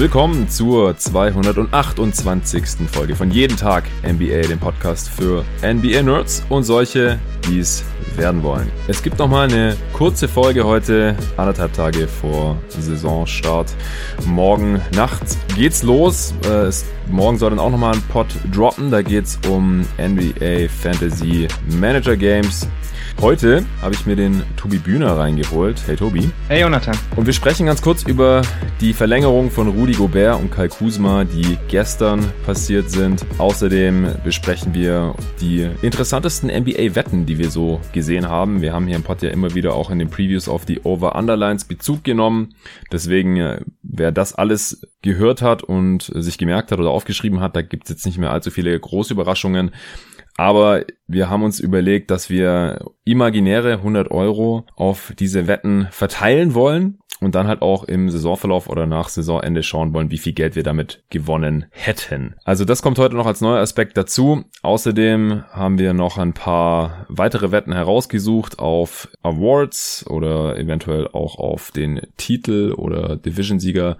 willkommen zur 228. Folge von Jeden Tag NBA, dem Podcast für NBA-Nerds und solche, die es werden wollen. Es gibt nochmal eine kurze Folge heute, anderthalb Tage vor Saisonstart. Morgen Nacht geht's los. Äh, es, morgen soll dann auch nochmal ein Pod droppen. Da geht's um NBA Fantasy Manager Games. Heute habe ich mir den Tobi Bühner reingeholt. Hey Tobi. Hey Jonathan. Und wir sprechen ganz kurz über die Verlängerung von Rudi Gobert und Kai Kusma, die gestern passiert sind. Außerdem besprechen wir die interessantesten NBA-Wetten, die wir so gesehen haben. Wir haben hier im Pod ja immer wieder auch in den Previews auf die Over-Underlines Bezug genommen. Deswegen, äh, wer das alles gehört hat und sich gemerkt hat oder aufgeschrieben hat, da gibt es jetzt nicht mehr allzu viele große Überraschungen. Aber wir haben uns überlegt, dass wir imaginäre 100 Euro auf diese Wetten verteilen wollen und dann halt auch im Saisonverlauf oder nach Saisonende schauen wollen, wie viel Geld wir damit gewonnen hätten. Also das kommt heute noch als neuer Aspekt dazu. Außerdem haben wir noch ein paar weitere Wetten herausgesucht auf Awards oder eventuell auch auf den Titel oder Division-Sieger.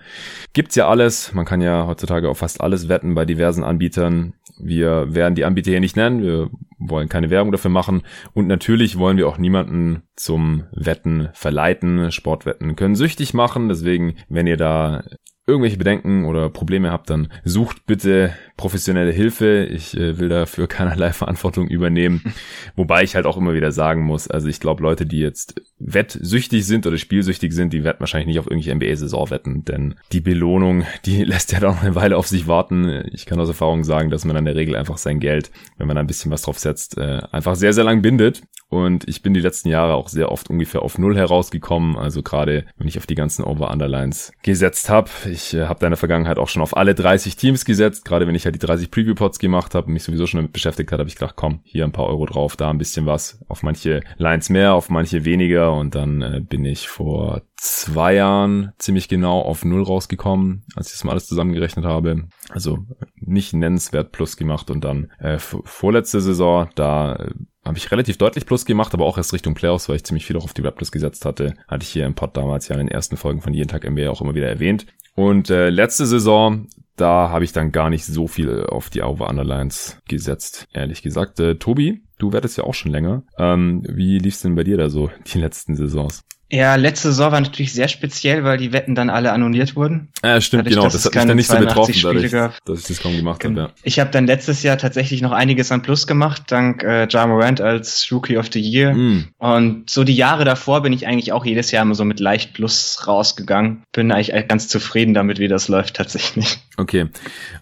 Gibt's ja alles. Man kann ja heutzutage auf fast alles wetten bei diversen Anbietern. Wir werden die Anbieter hier nicht nennen. Wir wollen keine Werbung dafür machen. Und natürlich wollen wir auch niemanden zum Wetten verleiten. Sportwetten können süchtig machen. Deswegen, wenn ihr da irgendwelche Bedenken oder Probleme habt, dann sucht bitte professionelle Hilfe. Ich äh, will dafür keinerlei Verantwortung übernehmen. Wobei ich halt auch immer wieder sagen muss, also ich glaube, Leute, die jetzt wettsüchtig sind oder spielsüchtig sind, die wetten wahrscheinlich nicht auf irgendwelche NBA-Saison wetten, denn die Belohnung, die lässt ja doch eine Weile auf sich warten. Ich kann aus Erfahrung sagen, dass man in der Regel einfach sein Geld, wenn man ein bisschen was drauf setzt, äh, einfach sehr, sehr lang bindet. Und ich bin die letzten Jahre auch sehr oft ungefähr auf Null herausgekommen. Also gerade, wenn ich auf die ganzen Over-Underlines gesetzt habe. Ich äh, habe da in der Vergangenheit auch schon auf alle 30 Teams gesetzt. Gerade wenn ich halt die 30 Preview-Pods gemacht habe und mich sowieso schon damit beschäftigt hat, habe ich gedacht, komm, hier ein paar Euro drauf, da ein bisschen was. Auf manche Lines mehr, auf manche weniger. Und dann äh, bin ich vor zwei Jahren ziemlich genau auf Null rausgekommen, als ich das mal alles zusammengerechnet habe. Also nicht nennenswert Plus gemacht und dann äh, vorletzte Saison, da äh, habe ich relativ deutlich Plus gemacht, aber auch erst Richtung Playoffs, weil ich ziemlich viel auch auf die Raptors gesetzt hatte. Hatte ich hier im Pod damals ja in den ersten Folgen von Jeden Tag NBA auch immer wieder erwähnt. Und äh, letzte Saison, da habe ich dann gar nicht so viel auf die Over-Underlines gesetzt, ehrlich gesagt. Äh, Tobi, du wettest ja auch schon länger. Ähm, wie lief's denn bei dir da so die letzten Saisons? Ja, letzte Saison war natürlich sehr speziell, weil die Wetten dann alle annulliert wurden. Ja, stimmt, dadurch, genau. Das hat mich dann nicht so betroffen, dadurch, dass ich das kaum gemacht habe. Ja. Ich habe dann letztes Jahr tatsächlich noch einiges an Plus gemacht, dank äh, Ja Morant als Rookie of the Year. Mm. Und so die Jahre davor bin ich eigentlich auch jedes Jahr immer so mit leicht Plus rausgegangen. Bin eigentlich ganz zufrieden damit, wie das läuft tatsächlich. Okay,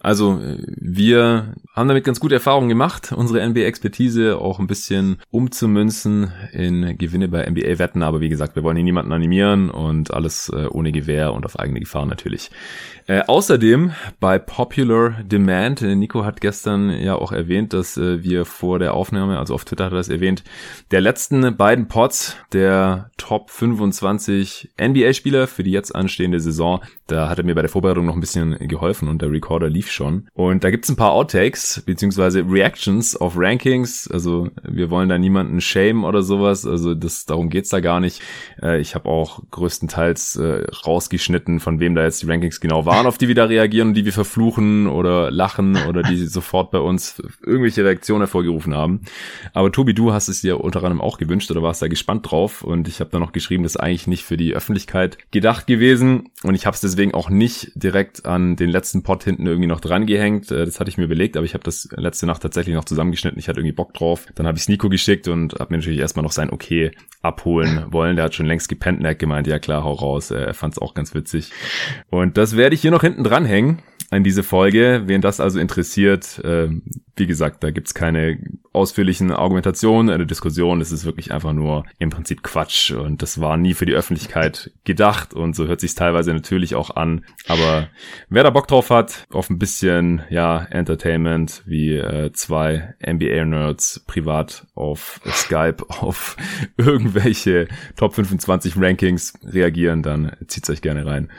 also wir haben damit ganz gute Erfahrungen gemacht, unsere NBA-Expertise auch ein bisschen umzumünzen in Gewinne bei NBA-Wetten. Aber wie gesagt, wir wollen hier niemanden animieren und alles äh, ohne Gewehr und auf eigene Gefahr natürlich. Äh, außerdem bei Popular Demand, äh, Nico hat gestern ja auch erwähnt, dass äh, wir vor der Aufnahme, also auf Twitter hat er das erwähnt, der letzten beiden Pots der Top 25 NBA-Spieler für die jetzt anstehende Saison, da hat er mir bei der Vorbereitung noch ein bisschen geholfen und der Recorder lief schon. Und da gibt's ein paar Outtakes, beziehungsweise Reactions auf Rankings, also wir wollen da niemanden shame oder sowas, also das darum geht's da gar nicht. Äh, ich habe auch größtenteils äh, rausgeschnitten, von wem da jetzt die Rankings genau waren. Gefahren, auf die wir da reagieren die wir verfluchen oder lachen oder die sofort bei uns irgendwelche Reaktionen hervorgerufen haben. Aber Tobi, du hast es dir unter anderem auch gewünscht oder warst da gespannt drauf und ich habe da noch geschrieben, das ist eigentlich nicht für die Öffentlichkeit gedacht gewesen und ich habe es deswegen auch nicht direkt an den letzten Pod hinten irgendwie noch dran gehängt. Äh, das hatte ich mir überlegt, aber ich habe das letzte Nacht tatsächlich noch zusammengeschnitten. Ich hatte irgendwie Bock drauf. Dann habe ich Nico geschickt und habe mir natürlich erstmal noch sein Okay abholen wollen. Der hat schon längst gepennt und gemeint, ja klar, hau raus. Er fand es auch ganz witzig. Und das werde ich hier noch hinten dranhängen an diese Folge. Wen das also interessiert, äh, wie gesagt, da gibt's keine ausführlichen Argumentationen, eine Diskussion. Es ist wirklich einfach nur im Prinzip Quatsch und das war nie für die Öffentlichkeit gedacht und so hört sich teilweise natürlich auch an. Aber wer da Bock drauf hat, auf ein bisschen ja Entertainment wie äh, zwei NBA-Nerds privat auf Skype auf irgendwelche Top 25 Rankings reagieren, dann zieht's euch gerne rein.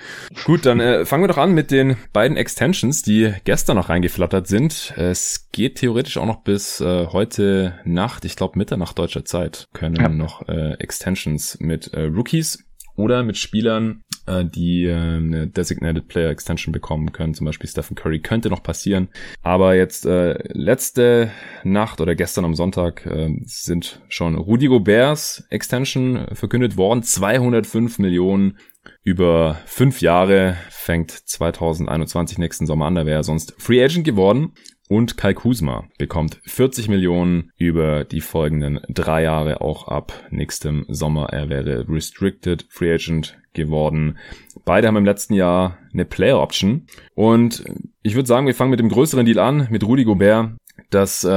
Gut, dann äh, fangen wir doch an mit den beiden Extensions, die gestern noch reingeflattert sind. Es geht geht theoretisch auch noch bis äh, heute Nacht, ich glaube Mitternacht deutscher Zeit, können ja. noch äh, Extensions mit äh, Rookies oder mit Spielern äh, die äh, eine Designated Player Extension bekommen können. Zum Beispiel Stephen Curry könnte noch passieren. Aber jetzt äh, letzte Nacht oder gestern am Sonntag äh, sind schon Rudy Goberts Extension verkündet worden. 205 Millionen über fünf Jahre fängt 2021 nächsten Sommer an. Da wäre er sonst Free Agent geworden. Und Kai Kuzma bekommt 40 Millionen über die folgenden drei Jahre auch ab nächstem Sommer. Er wäre Restricted Free Agent geworden. Beide haben im letzten Jahr eine Player Option. Und ich würde sagen, wir fangen mit dem größeren Deal an, mit Rudy Gobert. Das äh,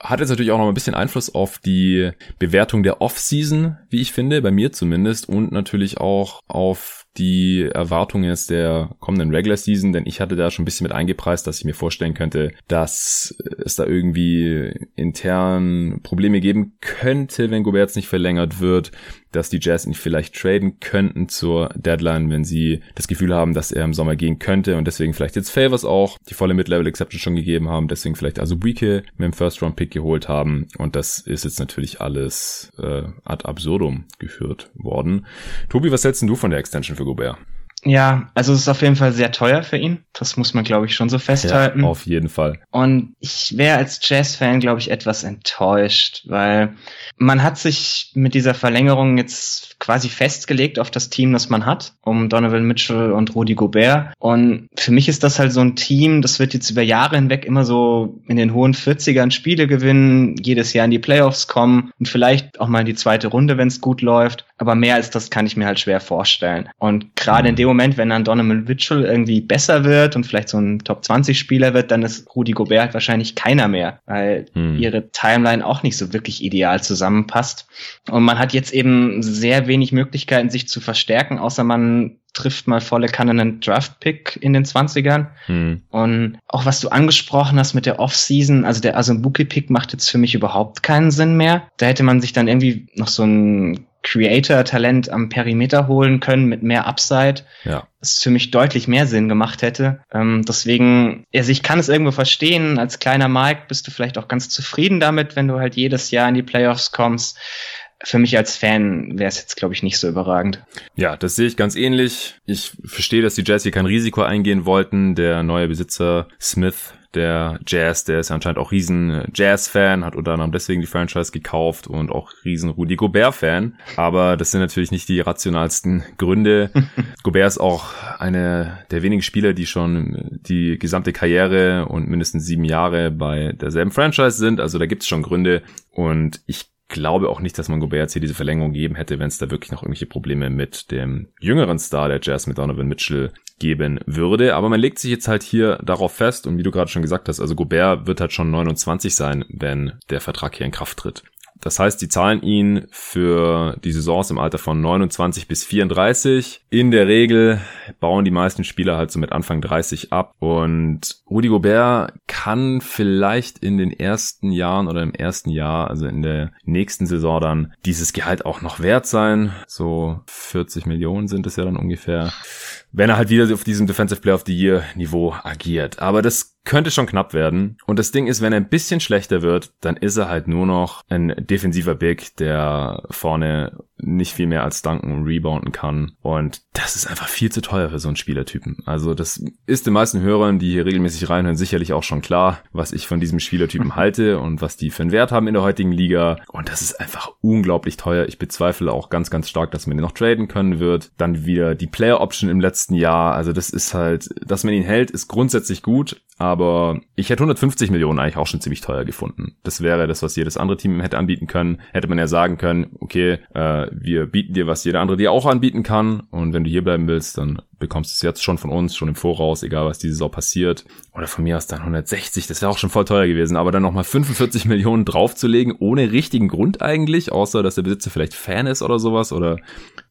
hat jetzt natürlich auch noch ein bisschen Einfluss auf die Bewertung der Off-Season, wie ich finde, bei mir zumindest, und natürlich auch auf die Erwartungen jetzt der kommenden Regular Season, denn ich hatte da schon ein bisschen mit eingepreist, dass ich mir vorstellen könnte, dass es da irgendwie intern Probleme geben könnte, wenn Gobert jetzt nicht verlängert wird dass die Jazz ihn vielleicht traden könnten zur Deadline, wenn sie das Gefühl haben, dass er im Sommer gehen könnte und deswegen vielleicht jetzt Favors auch die volle Mid-Level Exception schon gegeben haben, deswegen vielleicht also Weeke mit dem First-Round-Pick geholt haben und das ist jetzt natürlich alles äh, ad absurdum geführt worden. Tobi, was hältst du von der Extension für Gobert? Ja, also es ist auf jeden Fall sehr teuer für ihn. Das muss man, glaube ich, schon so festhalten. Ja, auf jeden Fall. Und ich wäre als Jazz-Fan, glaube ich, etwas enttäuscht, weil man hat sich mit dieser Verlängerung jetzt quasi festgelegt auf das Team, das man hat, um Donovan Mitchell und Rudy Gobert. Und für mich ist das halt so ein Team, das wird jetzt über Jahre hinweg immer so in den hohen 40ern Spiele gewinnen, jedes Jahr in die Playoffs kommen und vielleicht auch mal in die zweite Runde, wenn es gut läuft. Aber mehr als das kann ich mir halt schwer vorstellen. Und gerade in dem Moment, wenn dann Donovan Mitchell irgendwie besser wird und vielleicht so ein Top 20 Spieler wird, dann ist Rudi Gobert wahrscheinlich keiner mehr, weil hm. ihre Timeline auch nicht so wirklich ideal zusammenpasst. Und man hat jetzt eben sehr wenig Möglichkeiten, sich zu verstärken, außer man trifft mal volle Kanne einen Draft-Pick in den 20ern. Hm. Und auch was du angesprochen hast mit der Off-Season, also der Bookie-Pick macht jetzt für mich überhaupt keinen Sinn mehr. Da hätte man sich dann irgendwie noch so ein Creator-Talent am Perimeter holen können mit mehr Upside. Ja. Das für mich deutlich mehr Sinn gemacht hätte. Ähm, deswegen, also ich kann es irgendwo verstehen. Als kleiner Mike bist du vielleicht auch ganz zufrieden damit, wenn du halt jedes Jahr in die Playoffs kommst. Für mich als Fan wäre es jetzt, glaube ich, nicht so überragend. Ja, das sehe ich ganz ähnlich. Ich verstehe, dass die Jazz hier kein Risiko eingehen wollten. Der neue Besitzer Smith der Jazz, der ist ja anscheinend auch riesen Jazz-Fan, hat unter anderem deswegen die Franchise gekauft und auch riesen Rudy Gobert-Fan. Aber das sind natürlich nicht die rationalsten Gründe. Gobert ist auch eine der wenigen Spieler, die schon die gesamte Karriere und mindestens sieben Jahre bei derselben Franchise sind. Also da gibt es schon Gründe. Und ich glaube auch nicht, dass man Gobert jetzt hier diese Verlängerung geben hätte, wenn es da wirklich noch irgendwelche Probleme mit dem jüngeren Star der Jazz, mit Donovan Mitchell, geben würde. Aber man legt sich jetzt halt hier darauf fest und wie du gerade schon gesagt hast, also Gobert wird halt schon 29 sein, wenn der Vertrag hier in Kraft tritt. Das heißt, die zahlen ihn für die Saisons im Alter von 29 bis 34. In der Regel bauen die meisten Spieler halt so mit Anfang 30 ab. Und Rudi Gobert kann vielleicht in den ersten Jahren oder im ersten Jahr, also in der nächsten Saison dann, dieses Gehalt auch noch wert sein. So 40 Millionen sind es ja dann ungefähr wenn er halt wieder auf diesem Defensive Player of the Year Niveau agiert. Aber das könnte schon knapp werden. Und das Ding ist, wenn er ein bisschen schlechter wird, dann ist er halt nur noch ein defensiver Big, der vorne nicht viel mehr als danken und rebounden kann. Und das ist einfach viel zu teuer für so einen Spielertypen. Also das ist den meisten Hörern, die hier regelmäßig reinhören, sicherlich auch schon klar, was ich von diesem Spielertypen halte und was die für einen Wert haben in der heutigen Liga. Und das ist einfach unglaublich teuer. Ich bezweifle auch ganz, ganz stark, dass man ihn noch traden können wird. Dann wieder die Player Option im letzten Jahr. Also das ist halt, dass man ihn hält, ist grundsätzlich gut. Aber ich hätte 150 Millionen eigentlich auch schon ziemlich teuer gefunden. Das wäre das, was jedes andere Team hätte anbieten können. Hätte man ja sagen können, okay, äh, wir bieten dir, was jeder andere dir auch anbieten kann. Und wenn du hier bleiben willst, dann bekommst es jetzt schon von uns, schon im Voraus, egal was diese Saison passiert. Oder von mir aus dann 160, das wäre auch schon voll teuer gewesen. Aber dann nochmal 45 Millionen draufzulegen, ohne richtigen Grund eigentlich, außer dass der Besitzer vielleicht Fan ist oder sowas. Oder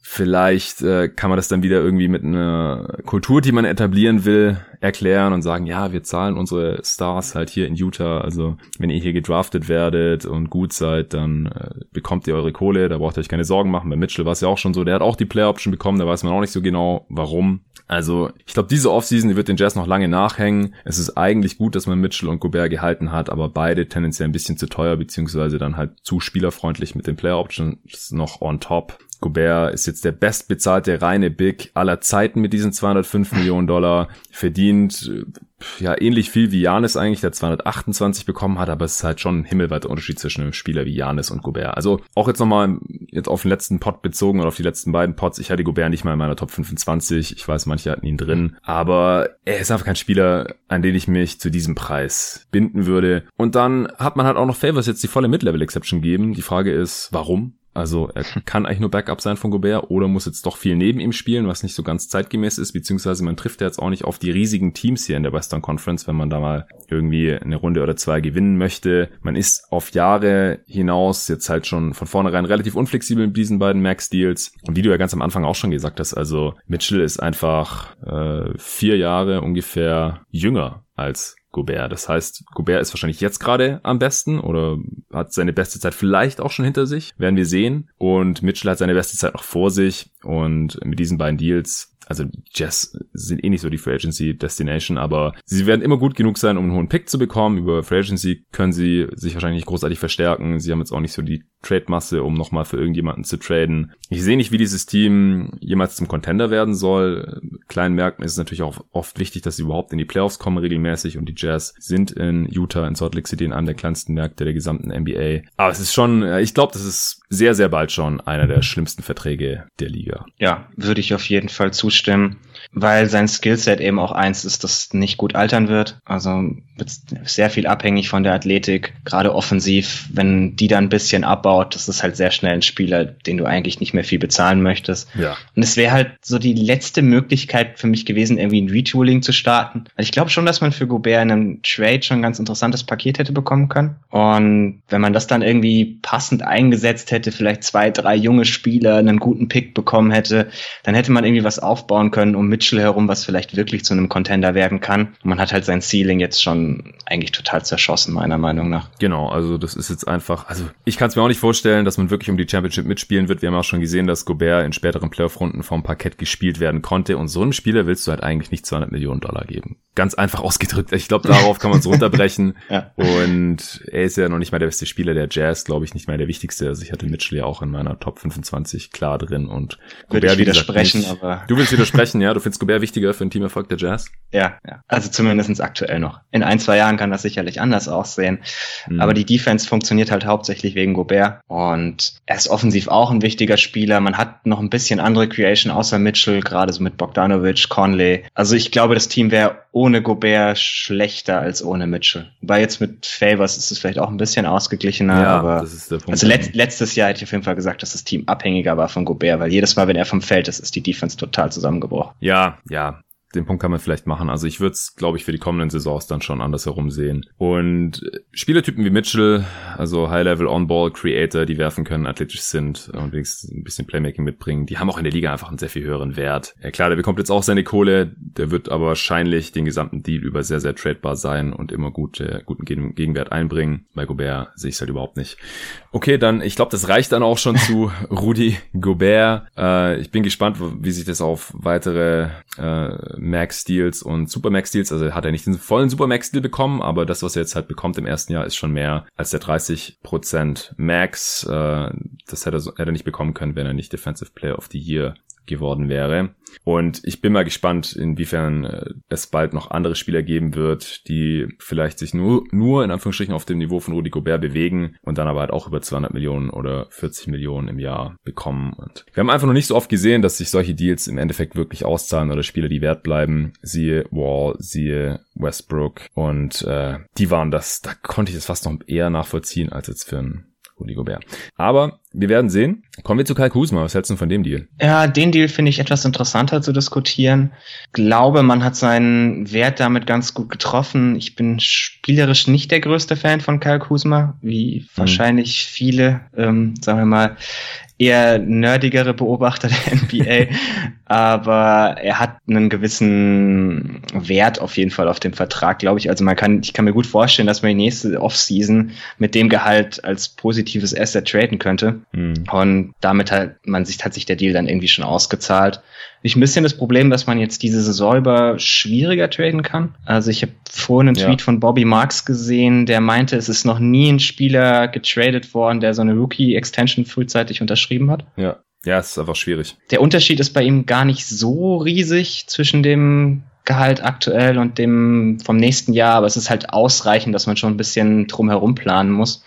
vielleicht äh, kann man das dann wieder irgendwie mit einer Kultur, die man etablieren will, erklären und sagen, ja, wir zahlen unsere Stars halt hier in Utah. Also wenn ihr hier gedraftet werdet und gut seid, dann äh, bekommt ihr eure Kohle, da braucht ihr euch keine Sorgen machen. Bei Mitchell war es ja auch schon so, der hat auch die Player Option bekommen, da weiß man auch nicht so genau, warum. Also ich glaube, diese Offseason die wird den Jazz noch lange nachhängen. Es ist eigentlich gut, dass man Mitchell und Gobert gehalten hat, aber beide tendenziell ein bisschen zu teuer, beziehungsweise dann halt zu spielerfreundlich mit den Player Options noch on top. Gobert ist jetzt der bestbezahlte reine Big aller Zeiten mit diesen 205 Millionen Dollar, verdient ja ähnlich viel wie Janis eigentlich, der 228 bekommen hat, aber es ist halt schon ein himmelweiter Unterschied zwischen einem Spieler wie Janis und Gobert. Also auch jetzt nochmal jetzt auf den letzten Pot bezogen oder auf die letzten beiden Pots. Ich hatte Gobert nicht mal in meiner Top 25. Ich weiß, manche hatten ihn drin, aber er ist einfach kein Spieler, an den ich mich zu diesem Preis binden würde. Und dann hat man halt auch noch Favors jetzt die volle Mid-Level-Exception geben. Die Frage ist, warum? Also er kann eigentlich nur Backup sein von Gobert oder muss jetzt doch viel neben ihm spielen, was nicht so ganz zeitgemäß ist, beziehungsweise man trifft ja jetzt auch nicht auf die riesigen Teams hier in der Western Conference, wenn man da mal irgendwie eine Runde oder zwei gewinnen möchte. Man ist auf Jahre hinaus jetzt halt schon von vornherein relativ unflexibel mit diesen beiden Max-Deals. Und wie du ja ganz am Anfang auch schon gesagt hast, also Mitchell ist einfach äh, vier Jahre ungefähr jünger als Gobert. Das heißt, Gobert ist wahrscheinlich jetzt gerade am besten oder hat seine beste Zeit vielleicht auch schon hinter sich. Werden wir sehen. Und Mitchell hat seine beste Zeit noch vor sich. Und mit diesen beiden Deals also Jazz sind eh nicht so die Free Agency Destination, aber sie werden immer gut genug sein, um einen hohen Pick zu bekommen. Über Free Agency können sie sich wahrscheinlich nicht großartig verstärken. Sie haben jetzt auch nicht so die Trade-Masse, um nochmal für irgendjemanden zu traden. Ich sehe nicht, wie dieses Team jemals zum Contender werden soll. Kleinen Märkten ist es natürlich auch oft wichtig, dass sie überhaupt in die Playoffs kommen regelmäßig und die Jazz sind in Utah, in Salt Lake City, in einem der kleinsten Märkte der gesamten NBA. Aber es ist schon, ich glaube, das ist sehr, sehr bald schon einer der schlimmsten Verträge der Liga. Ja, würde ich auf jeden Fall zustimmen weil sein Skillset eben auch eins ist, das nicht gut altern wird. Also sehr viel abhängig von der Athletik, gerade offensiv. Wenn die dann ein bisschen abbaut, das ist halt sehr schnell ein Spieler, den du eigentlich nicht mehr viel bezahlen möchtest. Ja. Und es wäre halt so die letzte Möglichkeit für mich gewesen, irgendwie ein Retooling zu starten. Also ich glaube schon, dass man für Gobert in einem Trade schon ein ganz interessantes Paket hätte bekommen können. Und wenn man das dann irgendwie passend eingesetzt hätte, vielleicht zwei, drei junge Spieler einen guten Pick bekommen hätte, dann hätte man irgendwie was aufbauen können, um Mitchell herum, was vielleicht wirklich zu einem Contender werden kann. Und man hat halt sein Ceiling jetzt schon eigentlich total zerschossen, meiner Meinung nach. Genau, also das ist jetzt einfach, also ich kann es mir auch nicht vorstellen, dass man wirklich um die Championship mitspielen wird. Wir haben auch schon gesehen, dass Gobert in späteren Playoff-Runden vom Parkett gespielt werden konnte. Und so einem Spieler willst du halt eigentlich nicht 200 Millionen Dollar geben. Ganz einfach ausgedrückt. Ich glaube, darauf kann man es runterbrechen. ja. Und er ist ja noch nicht mal der beste Spieler der Jazz, glaube ich, nicht mal der wichtigste. Also ich hatte Mitchell ja auch in meiner Top 25 klar drin und Gobert widersprechen, gesagt, aber du willst widersprechen, ja? Du findest Gobert wichtiger für ein Teamerfolg der Jazz? Ja, ja. Also zumindestens aktuell noch. In ein, zwei Jahren kann das sicherlich anders aussehen. Mhm. Aber die Defense funktioniert halt hauptsächlich wegen Gobert. Und er ist offensiv auch ein wichtiger Spieler. Man hat noch ein bisschen andere Creation außer Mitchell, gerade so mit Bogdanovic, Conley. Also ich glaube, das Team wäre ohne Gobert schlechter als ohne Mitchell. Wobei jetzt mit Favors ist es vielleicht auch ein bisschen ausgeglichener. Ja, aber das ist der Punkt. Also let letztes Jahr hätte ich auf jeden Fall gesagt, dass das Team abhängiger war von Gobert, weil jedes Mal, wenn er vom Feld ist, ist die Defense total zusammengebrochen. Ja, ja den Punkt kann man vielleicht machen. Also ich würde es, glaube ich, für die kommenden Saisons dann schon andersherum sehen. Und Spielertypen wie Mitchell, also High-Level On-Ball-Creator, die werfen können, athletisch sind und wenigstens ein bisschen Playmaking mitbringen, die haben auch in der Liga einfach einen sehr viel höheren Wert. Ja klar, der bekommt jetzt auch seine Kohle, der wird aber wahrscheinlich den gesamten Deal über sehr, sehr tradebar sein und immer gute, guten Gegenwert einbringen. Bei Gobert sehe ich es halt überhaupt nicht. Okay, dann, ich glaube, das reicht dann auch schon zu Rudy Gobert. Äh, ich bin gespannt, wie sich das auf weitere äh, Max Deals und Super Max Deals, also hat er nicht den vollen Super Max Deal bekommen, aber das, was er jetzt halt bekommt im ersten Jahr, ist schon mehr als der 30% Max. Äh, das hätte er, hätte er nicht bekommen können, wenn er nicht Defensive Player of the Year geworden wäre. Und ich bin mal gespannt, inwiefern äh, es bald noch andere Spieler geben wird, die vielleicht sich nur, nur in Anführungsstrichen auf dem Niveau von Rudy Gobert bewegen und dann aber halt auch über 200 Millionen oder 40 Millionen im Jahr bekommen. Und wir haben einfach noch nicht so oft gesehen, dass sich solche Deals im Endeffekt wirklich auszahlen oder Spieler, die wert bleiben. Siehe Wall, siehe Westbrook und äh, die waren das, da konnte ich das fast noch eher nachvollziehen als jetzt für einen Rudy Gobert. Aber wir werden sehen. Kommen wir zu Kai Kuzma. Was hältst du von dem Deal? Ja, den Deal finde ich etwas interessanter zu diskutieren. Glaube, man hat seinen Wert damit ganz gut getroffen. Ich bin spielerisch nicht der größte Fan von Kai Kuzma, wie hm. wahrscheinlich viele, ähm, sagen wir mal, eher nerdigere Beobachter der NBA, aber er hat einen gewissen Wert auf jeden Fall auf dem Vertrag, glaube ich. Also man kann, ich kann mir gut vorstellen, dass man die nächste Offseason mit dem Gehalt als positives Asset traden könnte. Mhm. Und damit hat man sich, hat sich der Deal dann irgendwie schon ausgezahlt ich ein bisschen das Problem, dass man jetzt diese Saison über schwieriger traden kann. Also ich habe vorhin einen Tweet ja. von Bobby Marks gesehen, der meinte, es ist noch nie ein Spieler getradet worden, der so eine Rookie-Extension frühzeitig unterschrieben hat. Ja. Ja, es ist einfach schwierig. Der Unterschied ist bei ihm gar nicht so riesig zwischen dem Gehalt aktuell und dem vom nächsten Jahr, aber es ist halt ausreichend, dass man schon ein bisschen drumherum planen muss.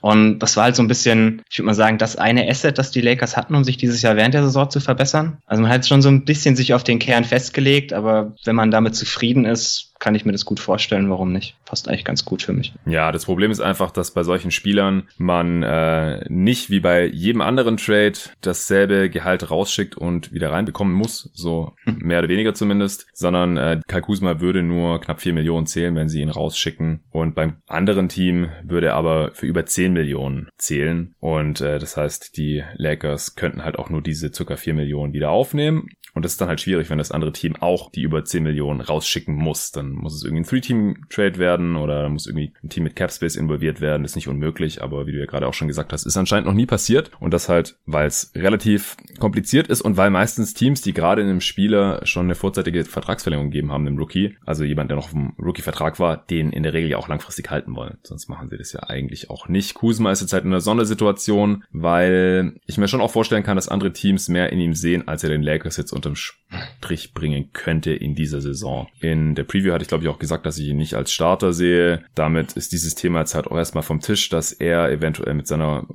Und das war halt so ein bisschen, ich würde mal sagen, das eine Asset, das die Lakers hatten, um sich dieses Jahr während der Saison zu verbessern. Also man hat schon so ein bisschen sich auf den Kern festgelegt, aber wenn man damit zufrieden ist, kann ich mir das gut vorstellen, warum nicht. Passt eigentlich ganz gut für mich. Ja, das Problem ist einfach, dass bei solchen Spielern man äh, nicht wie bei jedem anderen Trade dasselbe Gehalt rausschickt und wieder reinbekommen muss, so hm. mehr oder weniger zumindest, sondern äh, Kai Kusma würde nur knapp vier Millionen zählen, wenn sie ihn rausschicken und beim anderen Team würde er aber für über zehn Millionen zählen und äh, das heißt, die Lakers könnten halt auch nur diese circa vier Millionen wieder aufnehmen und das ist dann halt schwierig, wenn das andere Team auch die über 10 Millionen rausschicken muss. Dann muss es irgendwie ein Three-Team-Trade werden oder muss irgendwie ein Team mit Capspace involviert werden. Ist nicht unmöglich, aber wie du ja gerade auch schon gesagt hast, ist anscheinend noch nie passiert. Und das halt, weil es relativ kompliziert ist und weil meistens Teams, die gerade in einem Spieler schon eine vorzeitige Vertragsverlängerung gegeben haben, einem Rookie, also jemand, der noch auf dem Rookie-Vertrag war, den in der Regel ja auch langfristig halten wollen. Sonst machen sie das ja eigentlich auch nicht. Kuzma ist jetzt halt in einer Sondersituation, weil ich mir schon auch vorstellen kann, dass andere Teams mehr in ihm sehen, als er den Lakers jetzt unterm Strich bringen könnte in dieser Saison. In der Preview hatte ich glaube ich auch gesagt, dass ich ihn nicht als Starter sehe. Damit ist dieses Thema jetzt halt auch erstmal vom Tisch, dass er eventuell mit seiner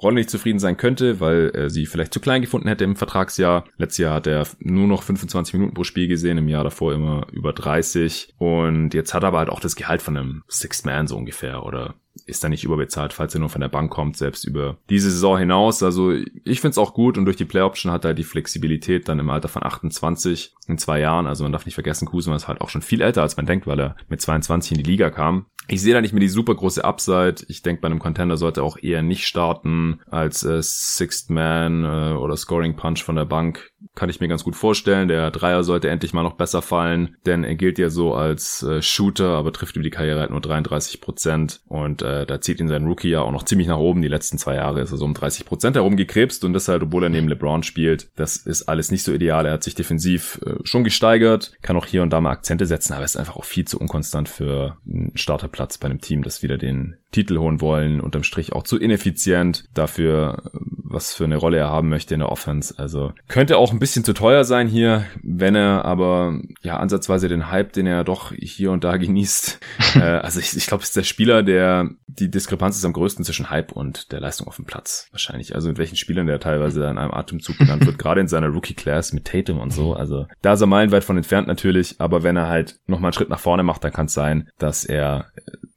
Rolle nicht zufrieden sein könnte, weil er sie vielleicht zu klein gefunden hätte im Vertragsjahr. Letztes Jahr hat er nur noch 25 Minuten pro Spiel gesehen, im Jahr davor immer über 30. Und jetzt hat er aber halt auch das Gehalt von einem Sixth Man so ungefähr oder ist da nicht überbezahlt, falls er nur von der Bank kommt, selbst über diese Saison hinaus. Also ich finde es auch gut und durch die Play Option hat er die Flexibilität dann im Alter von 28 in zwei Jahren. Also man darf nicht vergessen, Kusuma ist halt auch schon viel älter, als man denkt, weil er mit 22 in die Liga kam. Ich sehe da nicht mehr die super große Upside. Ich denke, bei einem Contender sollte er auch eher nicht starten als äh, Sixth Man äh, oder Scoring Punch von der Bank. Kann ich mir ganz gut vorstellen. Der Dreier sollte endlich mal noch besser fallen, denn er gilt ja so als äh, Shooter, aber trifft über die Karriere halt nur 33 Prozent. Und äh, da zieht ihn sein Rookie ja auch noch ziemlich nach oben. Die letzten zwei Jahre ist er so um 30 Prozent herumgekrebst und das halt, obwohl er neben LeBron spielt. Das ist alles nicht so ideal. Er hat sich defensiv äh, schon gesteigert, kann auch hier und da mal Akzente setzen, aber ist einfach auch viel zu unkonstant für einen Starterplatz bei einem Team, das wieder den Titel holen wollen, unterm Strich auch zu ineffizient dafür, was für eine Rolle er haben möchte in der Offense. Also könnte auch ein bisschen zu teuer sein hier, wenn er aber ja ansatzweise den Hype, den er doch hier und da genießt. äh, also ich, ich glaube, es ist der Spieler, der die Diskrepanz ist am größten zwischen Hype und der Leistung auf dem Platz. Wahrscheinlich. Also mit welchen Spielern der teilweise in einem Atemzug genannt wird, gerade in seiner Rookie-Class mit Tatum und so. Also da ist er meilenweit von entfernt natürlich, aber wenn er halt nochmal einen Schritt nach vorne macht, dann kann es sein, dass er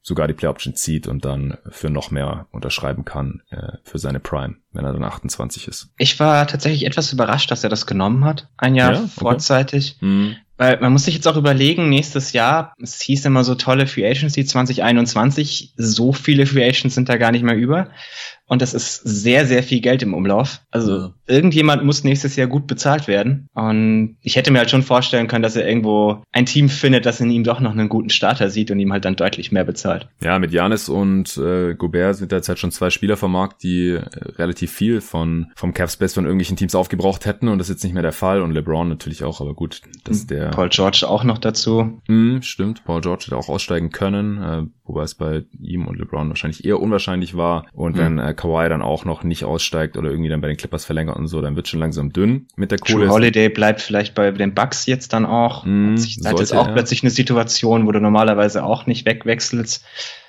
sogar die Play Option zieht und dann für noch mehr unterschreiben kann äh, für seine Prime, wenn er dann 28 ist. Ich war tatsächlich etwas überrascht, dass er das genommen hat, ein Jahr ja? okay. vorzeitig. Mhm. Weil man muss sich jetzt auch überlegen, nächstes Jahr, es hieß immer so tolle Free Agency 2021, so viele Free Agents sind da gar nicht mehr über. Und das ist sehr, sehr viel Geld im Umlauf. Also ja. irgendjemand muss nächstes Jahr gut bezahlt werden. Und ich hätte mir halt schon vorstellen können, dass er irgendwo ein Team findet, das in ihm doch noch einen guten Starter sieht und ihm halt dann deutlich mehr bezahlt. Ja, mit Janis und äh, Gobert sind derzeit schon zwei Spieler vom Markt, die äh, relativ viel von vom Capspace von irgendwelchen Teams aufgebraucht hätten und das ist jetzt nicht mehr der Fall. Und LeBron natürlich auch, aber gut, das ist der. Paul George auch noch dazu. Mm, stimmt, Paul George hätte auch aussteigen können, äh, wobei es bei ihm und LeBron wahrscheinlich eher unwahrscheinlich war. Und mhm. wenn äh, Kawhi dann auch noch nicht aussteigt oder irgendwie dann bei den Clippers verlängert und so, dann wird schon langsam dünn mit der Kohle. Holiday bleibt vielleicht bei den Bucks jetzt dann auch. Mm, da hat jetzt auch er. plötzlich eine Situation, wo du normalerweise auch nicht wegwechselst.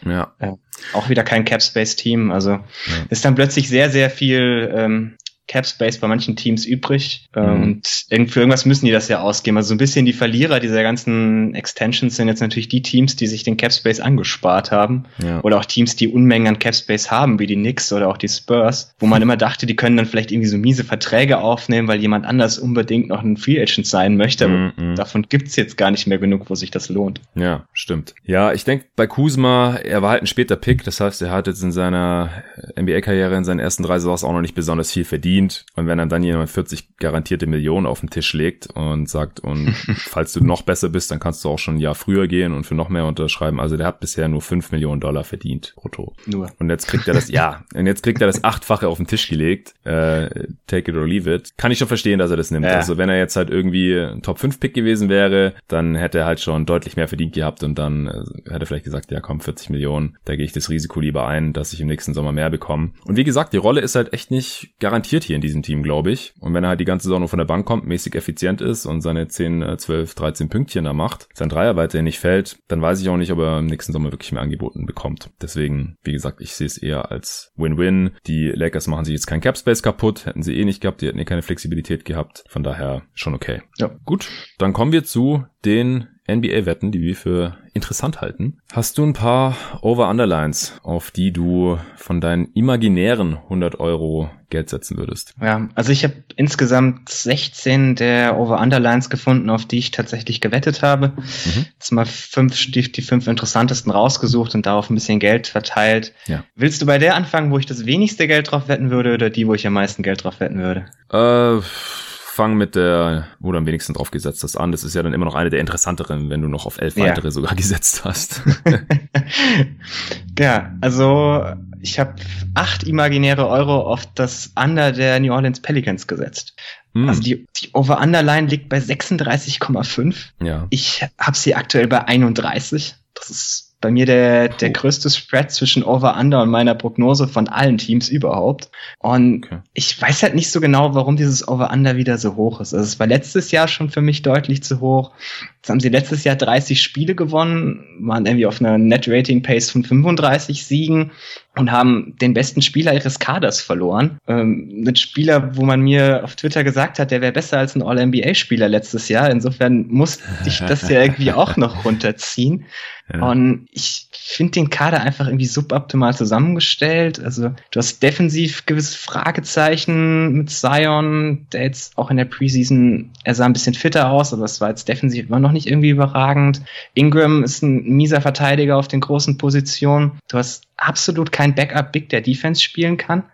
Ja. Äh, auch wieder kein Cap Space Team. Also ja. ist dann plötzlich sehr, sehr viel ähm, Cap Space bei manchen Teams übrig. Mhm. Und für irgendwas müssen die das ja ausgeben. Also so ein bisschen die Verlierer dieser ganzen Extensions sind jetzt natürlich die Teams, die sich den Cap Space angespart haben. Ja. Oder auch Teams, die Unmengen an Cap Space haben, wie die Knicks oder auch die Spurs, wo man immer dachte, die können dann vielleicht irgendwie so miese Verträge aufnehmen, weil jemand anders unbedingt noch ein Free Agent sein möchte. Aber mhm. davon gibt's jetzt gar nicht mehr genug, wo sich das lohnt. Ja, stimmt. Ja, ich denke bei Kuzma, er war halt ein später Pick. Das heißt, er hat jetzt in seiner NBA-Karriere in seinen ersten drei Saisons auch noch nicht besonders viel verdient verdient. Und wenn dann jemand 40 garantierte Millionen auf den Tisch legt und sagt, und falls du noch besser bist, dann kannst du auch schon ein Jahr früher gehen und für noch mehr unterschreiben. Also der hat bisher nur 5 Millionen Dollar verdient brutto. Nur. Und jetzt kriegt er das, ja, und jetzt kriegt er das achtfache auf den Tisch gelegt. Äh, take it or leave it. Kann ich schon verstehen, dass er das nimmt. Ja. Also wenn er jetzt halt irgendwie ein Top 5 Pick gewesen wäre, dann hätte er halt schon deutlich mehr verdient gehabt und dann äh, hätte er vielleicht gesagt, ja komm, 40 Millionen, da gehe ich das Risiko lieber ein, dass ich im nächsten Sommer mehr bekomme. Und wie gesagt, die Rolle ist halt echt nicht garantiert hier in diesem Team, glaube ich. Und wenn er halt die ganze Saison nur von der Bank kommt, mäßig effizient ist und seine 10, 12, 13 Pünktchen da macht, sein Dreier weiterhin nicht fällt, dann weiß ich auch nicht, ob er im nächsten Sommer wirklich mehr angeboten bekommt. Deswegen, wie gesagt, ich sehe es eher als Win-Win. Die Lakers machen sich jetzt kein Cap-Space kaputt, hätten sie eh nicht gehabt, die hätten eh keine Flexibilität gehabt. Von daher schon okay. Ja. Gut, dann kommen wir zu den NBA-Wetten, die wir für interessant halten. Hast du ein paar Over-Underlines, auf die du von deinen imaginären 100 Euro Geld setzen würdest? Ja, also ich habe insgesamt 16 der Over-Underlines gefunden, auf die ich tatsächlich gewettet habe. Mhm. Jetzt mal fünf, die, die fünf interessantesten rausgesucht und darauf ein bisschen Geld verteilt. Ja. Willst du bei der anfangen, wo ich das wenigste Geld drauf wetten würde oder die, wo ich am meisten Geld drauf wetten würde? Äh fang mit der, wo du am wenigsten drauf gesetzt hast, an. Das ist ja dann immer noch eine der interessanteren, wenn du noch auf elf ja. weitere sogar gesetzt hast. ja, also ich habe acht imaginäre Euro auf das Under der New Orleans Pelicans gesetzt. Mm. Also die, die Over-Under-Line liegt bei 36,5. Ja. Ich habe sie aktuell bei 31. Das ist bei mir der, der größte Spread zwischen Over-Under und meiner Prognose von allen Teams überhaupt. Und okay. ich weiß halt nicht so genau, warum dieses Over-Under wieder so hoch ist. Also es war letztes Jahr schon für mich deutlich zu hoch. Jetzt haben sie letztes Jahr 30 Spiele gewonnen, waren irgendwie auf einer Net-Rating-Pace von 35 Siegen und haben den besten Spieler ihres Kaders verloren. Ähm, ein Spieler, wo man mir auf Twitter gesagt hat, der wäre besser als ein All-NBA-Spieler letztes Jahr. Insofern musste ich das ja irgendwie auch noch runterziehen. Ja. Und ich finde den Kader einfach irgendwie suboptimal zusammengestellt. Also du hast defensiv gewisse Fragezeichen mit Zion, der jetzt auch in der Preseason, er sah ein bisschen fitter aus, aber es war jetzt defensiv immer noch nicht irgendwie überragend. Ingram ist ein mieser Verteidiger auf den großen Positionen. Du hast absolut kein Backup-Big, der Defense spielen kann.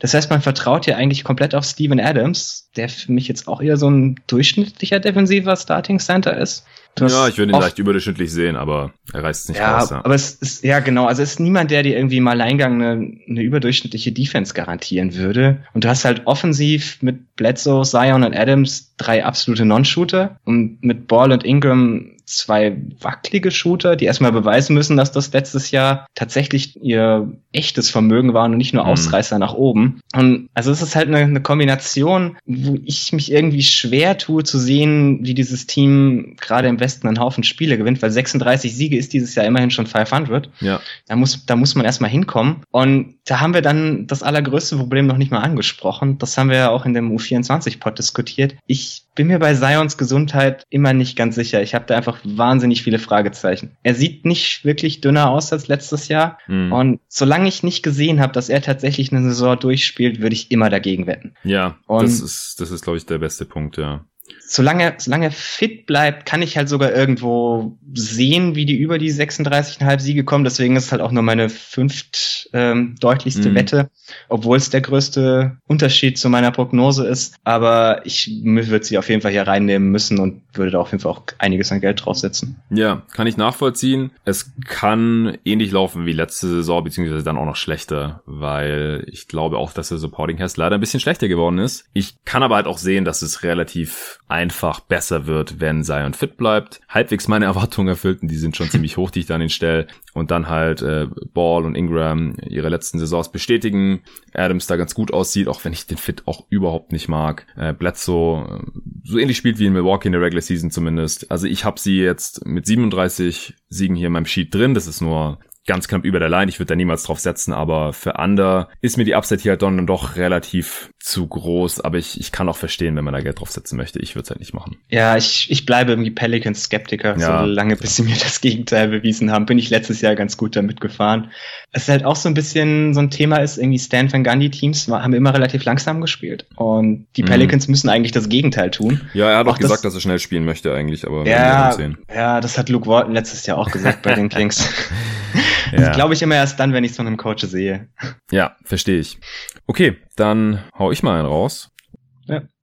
Das heißt, man vertraut ja eigentlich komplett auf Steven Adams, der für mich jetzt auch eher so ein durchschnittlicher defensiver Starting Center ist. Ja, ich würde ihn leicht überdurchschnittlich sehen, aber er reißt es nicht ja, raus. Ja, aber es ist, ja genau, also es ist niemand, der dir irgendwie im Alleingang eine, eine überdurchschnittliche Defense garantieren würde. Und du hast halt offensiv mit Bledsoe, Zion und Adams drei absolute Non-Shooter und mit Ball und Ingram zwei wackelige Shooter, die erstmal beweisen müssen, dass das letztes Jahr tatsächlich ihr echtes Vermögen war und nicht nur mhm. Ausreißer mhm. nach oben. Und also es ist halt eine, eine, Kombination, wo ich mich irgendwie schwer tue zu sehen, wie dieses Team gerade im Westen einen Haufen Spiele gewinnt, weil 36 Siege ist dieses Jahr immerhin schon 500. Ja. Da muss, da muss man erstmal hinkommen. Und da haben wir dann das allergrößte Problem noch nicht mal angesprochen. Das haben wir ja auch in dem U24-Pod diskutiert. Ich bin mir bei Zions Gesundheit immer nicht ganz sicher. Ich habe da einfach wahnsinnig viele Fragezeichen. Er sieht nicht wirklich dünner aus als letztes Jahr. Mhm. Und solange ich nicht gesehen habe, dass er tatsächlich eine Saison durchspielt, würde ich immer dagegen wetten. Ja, und das ist, das ist, glaube ich, der beste Punkt, ja solange, solange er fit bleibt, kann ich halt sogar irgendwo sehen, wie die über die 36,5 Siege kommen. Deswegen ist es halt auch nur meine fünft ähm, deutlichste mhm. Wette, obwohl es der größte Unterschied zu meiner Prognose ist. Aber ich würde sie auf jeden Fall hier reinnehmen müssen und würde da auf jeden Fall auch einiges an Geld draufsetzen. Ja, kann ich nachvollziehen. Es kann ähnlich laufen wie letzte Saison, beziehungsweise dann auch noch schlechter, weil ich glaube auch, dass der Supporting Cast leider ein bisschen schlechter geworden ist. Ich kann aber halt auch sehen, dass es relativ einfach besser wird, wenn Zion fit bleibt. Halbwegs meine Erwartungen erfüllt und die sind schon ziemlich hoch, die ich da an den stelle. Und dann halt äh, Ball und Ingram ihre letzten Saisons bestätigen. Adams da ganz gut aussieht, auch wenn ich den Fit auch überhaupt nicht mag. Äh, Bledsoe äh, so ähnlich spielt wie in Milwaukee in der Regular Season zumindest. Also ich habe sie jetzt mit 37 Siegen hier in meinem Sheet drin. Das ist nur ganz knapp über der Line. Ich würde da niemals drauf setzen, aber für Under ist mir die Upside hier halt dann doch relativ zu groß. Aber ich, ich kann auch verstehen, wenn man da Geld drauf setzen möchte. Ich würde es halt nicht machen. Ja, ich, ich bleibe irgendwie Pelicans-Skeptiker. Ja, so lange, bis sie mir das Gegenteil bewiesen haben, bin ich letztes Jahr ganz gut damit gefahren. Es ist halt auch so ein bisschen so ein Thema ist, irgendwie Stan Van Gundy Teams haben immer relativ langsam gespielt. Und die mhm. Pelicans mhm. müssen eigentlich das Gegenteil tun. Ja, er hat auch, auch gesagt, das, dass er schnell spielen möchte eigentlich, aber ja, ja, das hat Luke Walton letztes Jahr auch gesagt bei den Kings. Das ja. glaube ich immer erst dann, wenn ich so einen Coach sehe. Ja, verstehe ich. Okay, dann hau ich mal einen raus.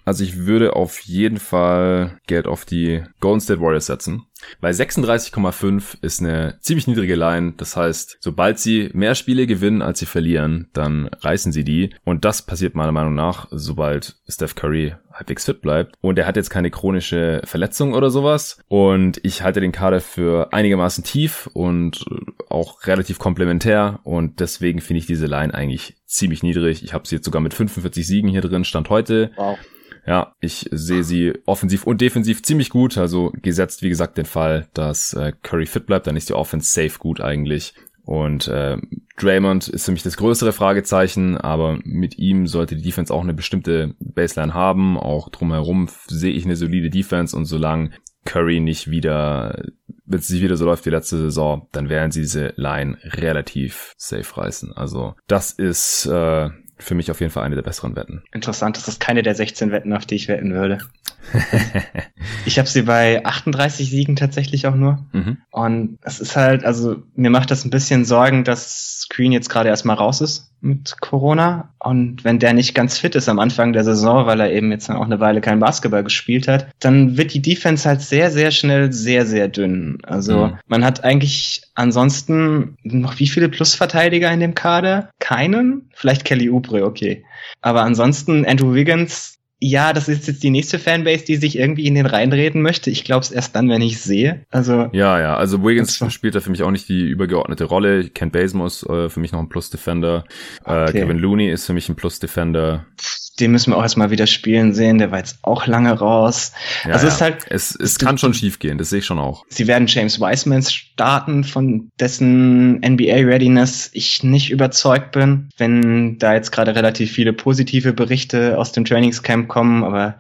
Also ich würde auf jeden Fall Geld auf die Golden State Warriors setzen. Weil 36,5 ist eine ziemlich niedrige Line. Das heißt, sobald sie mehr Spiele gewinnen, als sie verlieren, dann reißen sie die. Und das passiert meiner Meinung nach, sobald Steph Curry halbwegs fit bleibt. Und er hat jetzt keine chronische Verletzung oder sowas. Und ich halte den Kader für einigermaßen tief und auch relativ komplementär. Und deswegen finde ich diese Line eigentlich ziemlich niedrig. Ich habe sie jetzt sogar mit 45 Siegen hier drin, Stand heute. Wow. Ja, ich sehe sie offensiv und defensiv ziemlich gut. Also gesetzt, wie gesagt, den Fall, dass äh, Curry fit bleibt, dann ist die Offense safe gut eigentlich. Und äh, Draymond ist für mich das größere Fragezeichen, aber mit ihm sollte die Defense auch eine bestimmte Baseline haben. Auch drumherum sehe ich eine solide Defense und solange Curry nicht wieder, wenn es nicht wieder so läuft wie letzte Saison, dann werden sie diese Line relativ safe reißen. Also das ist äh, für mich auf jeden Fall eine der besseren Wetten. Interessant, das ist keine der 16 Wetten, auf die ich wetten würde. ich habe sie bei 38 Siegen tatsächlich auch nur. Mhm. Und es ist halt, also mir macht das ein bisschen Sorgen, dass Screen jetzt gerade erstmal raus ist mit Corona. Und wenn der nicht ganz fit ist am Anfang der Saison, weil er eben jetzt auch eine Weile kein Basketball gespielt hat, dann wird die Defense halt sehr, sehr schnell sehr, sehr dünn. Also mhm. man hat eigentlich ansonsten noch wie viele Plusverteidiger in dem Kader? Keinen? Vielleicht Kelly Oubre, okay. Aber ansonsten Andrew Wiggins ja, das ist jetzt die nächste Fanbase, die sich irgendwie in den reinreden möchte. Ich glaube es erst dann, wenn ich sehe. Also ja, ja. Also Wiggins spielt da für mich auch nicht die übergeordnete Rolle. Ken Basemore äh, für mich noch ein Plus Defender. Äh, okay. Kevin Looney ist für mich ein Plus Defender den müssen wir auch erstmal wieder spielen sehen. Der war jetzt auch lange raus. Ja, also ja. es ist halt. Es, es kann schon schief gehen, das sehe ich schon auch. Sie werden James Wiseman starten, von dessen NBA-Readiness ich nicht überzeugt bin, wenn da jetzt gerade relativ viele positive Berichte aus dem Trainingscamp kommen, aber